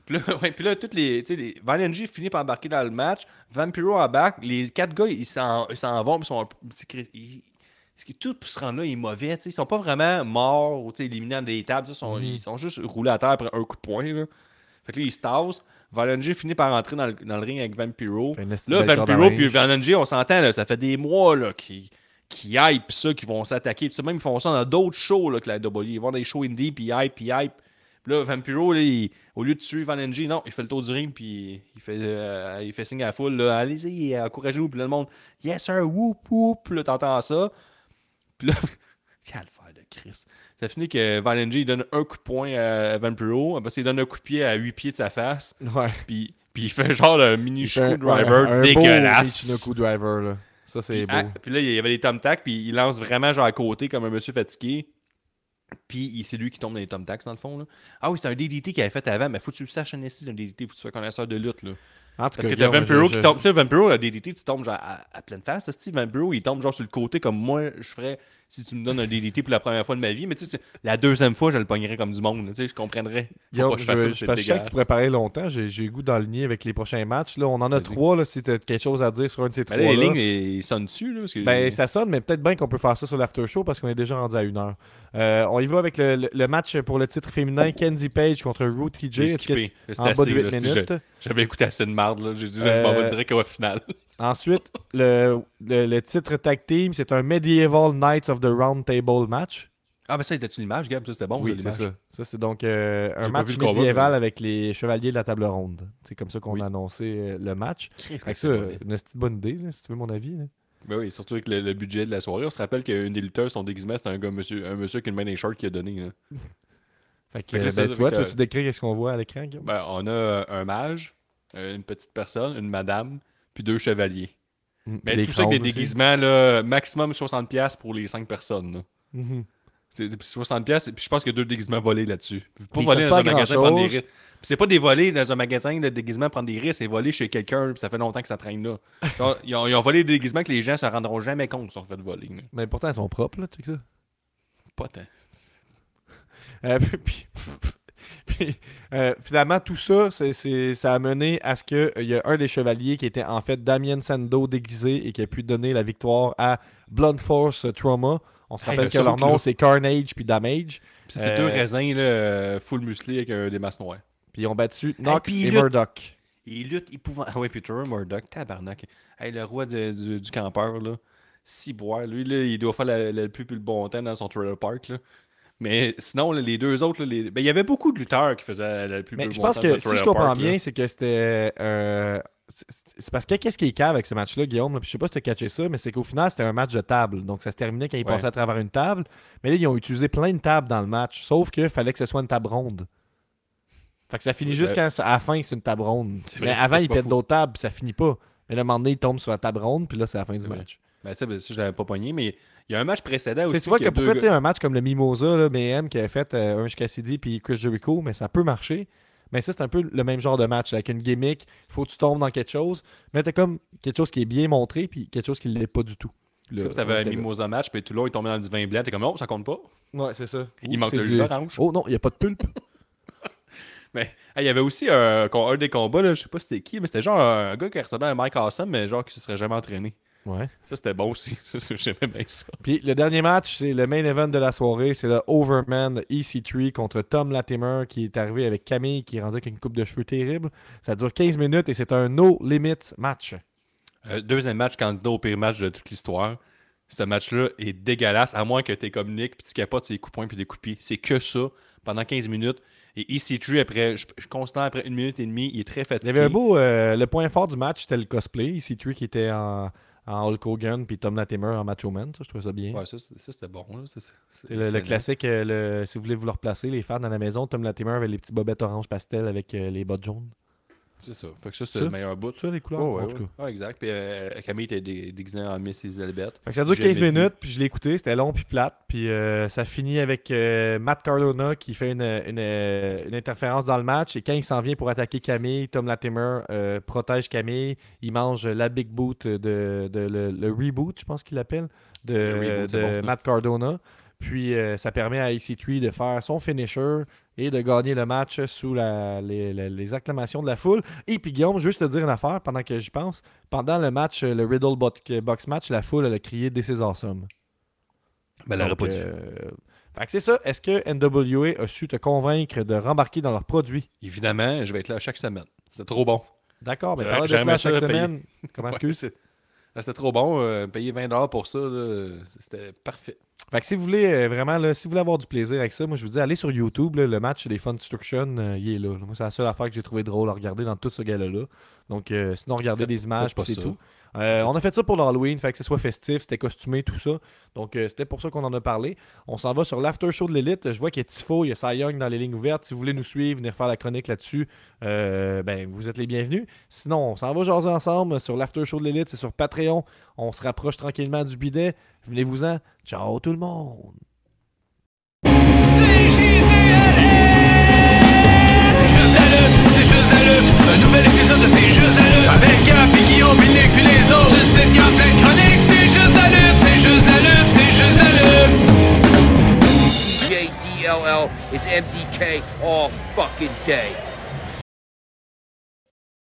Puis là, *laughs* ouais, puis là, toutes les, les Valiant G finit par embarquer dans le match. Vampiro embarque. Les quatre gars, ils s'en, vont. Ils sont un ils- ce tout pour se rendre là est mauvais. tu sais. Ils sont pas vraiment morts ou éliminés dans des tables. Ils sont, ils sont juste roulés à terre après un coup de poing. Là. Fait que là, ils se tassent. Valiant G finit par entrer dans le, dans le ring avec Vampiro. Là, Vampiro puis Valiant G, on s'entend, ça fait des mois là, qui qui hype ça, qui vont s'attaquer. Même, ils font ça dans d'autres shows là, que la W. Ils vont dans des shows indie, puis hype, puis hype. Là, Vampiro, là, il- au lieu de tuer Van NG, non, il fait le tour du ring, puis il fait, euh, il fait signe à la foule, allez-y, encouragez-vous. Puis là, le monde, yes sir, whoop, whoop. Là, t'entends ça. Puis là, *laughs* calvaire de Chris. Ça finit que Van NG, il donne un coup de poing à Vampiro, après ça, il donne un coup de pied à 8 pieds de sa face, Ouais. puis, puis il fait genre un mini screwdriver ouais, un dégueulasse. Beau driver, là. Ça, c'est beau. ah, puis là, il y avait des thumbtacks, puis il lance vraiment genre à côté comme un monsieur fatigué. Puis c'est lui qui tombe dans les thumbtacks dans le fond. Là. Ah oui, c'est un DDT qu'il avait fait avant, mais faut que tu le saches, un un DDT, faut que tu sois connaisseur de lutte. Là. Parce que t'as Vampiro je- qui tombe. Tu sais, Vampiro, le DDT, tu tombes genre à, à pleine face. Vampiro, il tombe genre sur le côté comme moi, je ferais si tu me donnes un DDT pour la première fois de ma vie. Mais tu sais, la deuxième fois, je le pognerais comme du monde. Tu sais, je comprendrais. Que je je, que je sais que tu parler longtemps. J'ai le goût d'enligner avec les prochains matchs. Là, on en a trois. Là, si tu as quelque chose à dire sur un de ces trois. là, les lignes, ils sonnent dessus. Là, parce que Ben, ça sonne, mais peut-être bien qu'on peut faire ça sur l'after show parce qu'on est déjà rendu à une heure. Euh, on y va avec le, le- le match pour le titre féminin Kenzie Page contre Ruth TJ. j'ai skippé. C'était En bas de assez, 8 là, si minutes? je- J'avais écouté assez de marde. là. J'ai dit, là, je m'en Euh, vais direct au final. Ensuite, le, le- le titre tag team, c'est un Medieval Knights of the Round Table match. Ah, ben ça, était-tu l'image, Gab? Ça, c'était bon, oui, ça, c'est l'image? ça. Ça, c'est donc euh, un match combat, médiéval mais- avec les chevaliers de la table ronde. C'est comme ça qu'on Oui. a annoncé euh, le match. Ça, c'est une petite bonne idée, là, si tu veux mon avis. là. Ben oui, surtout avec le, le budget de la soirée. On se rappelle qu'une des lutteurs, son déguisement, c'était un, gars, monsieur, un monsieur qui a une main des shorts qui a donné. là. *laughs* Fait que, Fait que là, ça, ben, tu vois, tu que- veux-tu décrire ce qu'on voit à l'écran? Ben, on a un mage, euh, une petite personne, une madame, puis deux chevaliers. Mm, Mais les tout ça avec des déguisements, là, maximum 60$ pour les 5 personnes. là. Mhm. C'est- c'est 60$, puis je pense a deux déguisements volés là-dessus. Pas Ils voler dans pas un magasin, prendre des risques. C'est pas des volés dans un magasin, le déguisement, prendre des risques, c'est voler chez quelqu'un, ça fait longtemps que ça traîne là. *laughs* Genre, ils, ont, ils ont volé des déguisements que les gens se rendront jamais compte sont fait voler. là. Mais pourtant, elles sont propres, là, tu sais ça. Pas tant. Euh, *laughs* puis, puis, euh, finalement, tout ça, c'est, c'est- ça a mené à ce qu'il y a un des chevaliers qui était en fait Damien Sando déguisé et qui a pu donner la victoire à Blunt Force Trauma. On se rappelle le que leur nom, là. c'est Carnage puis Damage. Puis c'est Euh, deux raisins là, euh, full musclés avec euh, des masses noires. Puis ils ont battu Nox puis et lutte. Murdoch. Il lutte épouvant. Ah ouais, Peter Murdoch, tabarnak. Hey, le roi de- du, du campeur, là. Si boire. Lui, là, il doit faire la- la- le plus, plus le bon temps dans son trailer park, là. Mais sinon, là, les deux autres, là, les... ben, il y avait beaucoup de lutteurs qui faisaient le plus, Mais je pense que si je comprends park, bien, c'est que c'était euh, c'est- parce que qu'est-ce qui est cave avec ce match-là, Guillaume? là, puis je sais pas si tu as catché ça, mais c'est qu'au final, c'était un match de table. Donc, ça se terminait quand ils Ouais. passaient à travers une table. Mais là, ils ont utilisé plein de tables dans le match. Sauf qu'il fallait que ce soit une table ronde. Fait que ça finit juste quand, à la fin, c'est une table ronde. Mais avant, ils pètent d'autres tables, puis ça finit pas. Mais là, à un moment donné, ils tombent sur la table ronde, puis là, c'est la fin du match. Ben, ça, ben, ça, je l'avais pas pogné, mais il y a un match précédent aussi. tu vois que a deux pourquoi gars- un match comme le Mimosa, là, BM, qui avait fait euh, un Cassidy puis Chris Jericho, mais ça peut marcher. Mais ça, c'est un peu le même genre de match. Avec une gimmick, il faut que tu tombes dans quelque chose. Mais t'as comme quelque chose qui est bien montré, puis quelque chose qui ne l'est pas du tout. Le- comme si t'avais un mimosa match, puis tout le long, il tombait dans du vin blanc. T'es comme, oh, ça compte pas. Ouais, c'est ça. Il Ouh, manque le jus d'orange. Oh non, il n'y a pas de pulpe. *laughs* *laughs* Mais hey, il y avait aussi un, un des combats, là, je sais pas c'était qui, mais c'était genre un gars qui ressemblait à Mike Awesome, mais genre qui se serait jamais entraîné. Ouais. Ça, c'était bon aussi. *laughs* J'aimais bien ça. Puis le dernier match, c'est le main event de la soirée. C'est le Overman EC3 contre Tom Latimer qui est arrivé avec Camille qui est rendu avec une coupe de cheveux terrible. Ça dure 15 minutes et c'est un no limit match. Euh, deuxième match candidat au pire match de toute l'histoire. Ce match-là est dégueulasse, à moins que t'es comme Nick, puis tu capotes ses coups points puis des coups de pied. C'est que ça, pendant 15 minutes. Et EC3, après, je, je constate après une minute et demie, il est très Il y fatigué. avait un beau. euh, le point fort du match, c'était le cosplay. EC3 qui était en, en Hulk Hogan, puis Tom Latimer en Macho Man. Ça, je trouvais ça bien. Ouais, ça, c'était bon. là. Le, classique, euh, le- si vous voulez vous le replacer, les fans dans la maison, Tom Latimer avait les petits bobettes orange pastel avec euh, les bottes jaunes. C'est ça. Fait que ça, Ça? le meilleur bout. Ça, les couleurs, Ouais, ouais, en tout ouais. cas. Ouais, exact. Puis euh, Camille était dé- déguisée en Miss Elizabeth. Fait que ça dure Jamais 15 vu. minutes, puis je l'ai écouté, c'était long puis plate. Puis euh, ça finit avec euh, Matt Cardona qui fait une, une, une interférence dans le match. Et quand il s'en vient pour attaquer Camille, Tom Latimer euh, protège Camille. Il mange la big boot de, de- le, le reboot, je pense qu'il l'appelle, de, Le reboot, c'est de bon. Matt Cardona. Puis euh, ça permet à EC3 de faire son finisher et de gagner le match sous la- les, les- les acclamations de la foule. Et puis Guillaume, juste te dire une affaire pendant que j'y pense. Pendant le match, le Riddle Bo- Box match, la foule elle a crié This is awesome. Ben, elle aurait Donc, pas dû. euh, fait que c'est ça. Est-ce que NWA a su te convaincre de rembarquer dans leurs produits? Évidemment, je vais être là chaque semaine. C'était trop bon. D'accord, mais parle de là chaque semaine. Comment *laughs* excuse? Ah, C'était trop bon. euh, payer 20$ pour ça, c'était parfait. Fait que si vous voulez euh, vraiment, là, si vous voulez avoir du plaisir avec ça, moi je vous dis, allez sur YouTube, là, le match des Funstruction, euh, il est là. Moi, c'est la seule affaire que j'ai trouvé drôle à regarder dans tout ce gala-là. Donc, sinon, regardez Faites- des images, c'est tout. Euh, on a fait ça pour l'Halloween, fait que ce soit festif, c'était costumé, tout ça. Donc, euh, c'était pour ça qu'on en a parlé. On s'en va sur l'after show de l'élite. Je vois qu'il y a Tifo, il y a Cy dans les lignes ouvertes. Si vous voulez nous suivre, venir faire la chronique là-dessus, euh, ben, vous êtes les bienvenus. Sinon, on s'en va jaser ensemble sur l'after show de l'élite. C'est sur Patreon. On se rapproche tranquillement du bidet. Venez-vous-en. Ciao tout le monde. Un nouvel épisode de C'est juste la lutte. Avec Gap et Guillaume, puis Nick, puis les autres. Gamme pleine de chroniques. C'est juste la lutte, c'est juste la lutte, c'est juste la lutte. CJDLL is MDK all fucking day.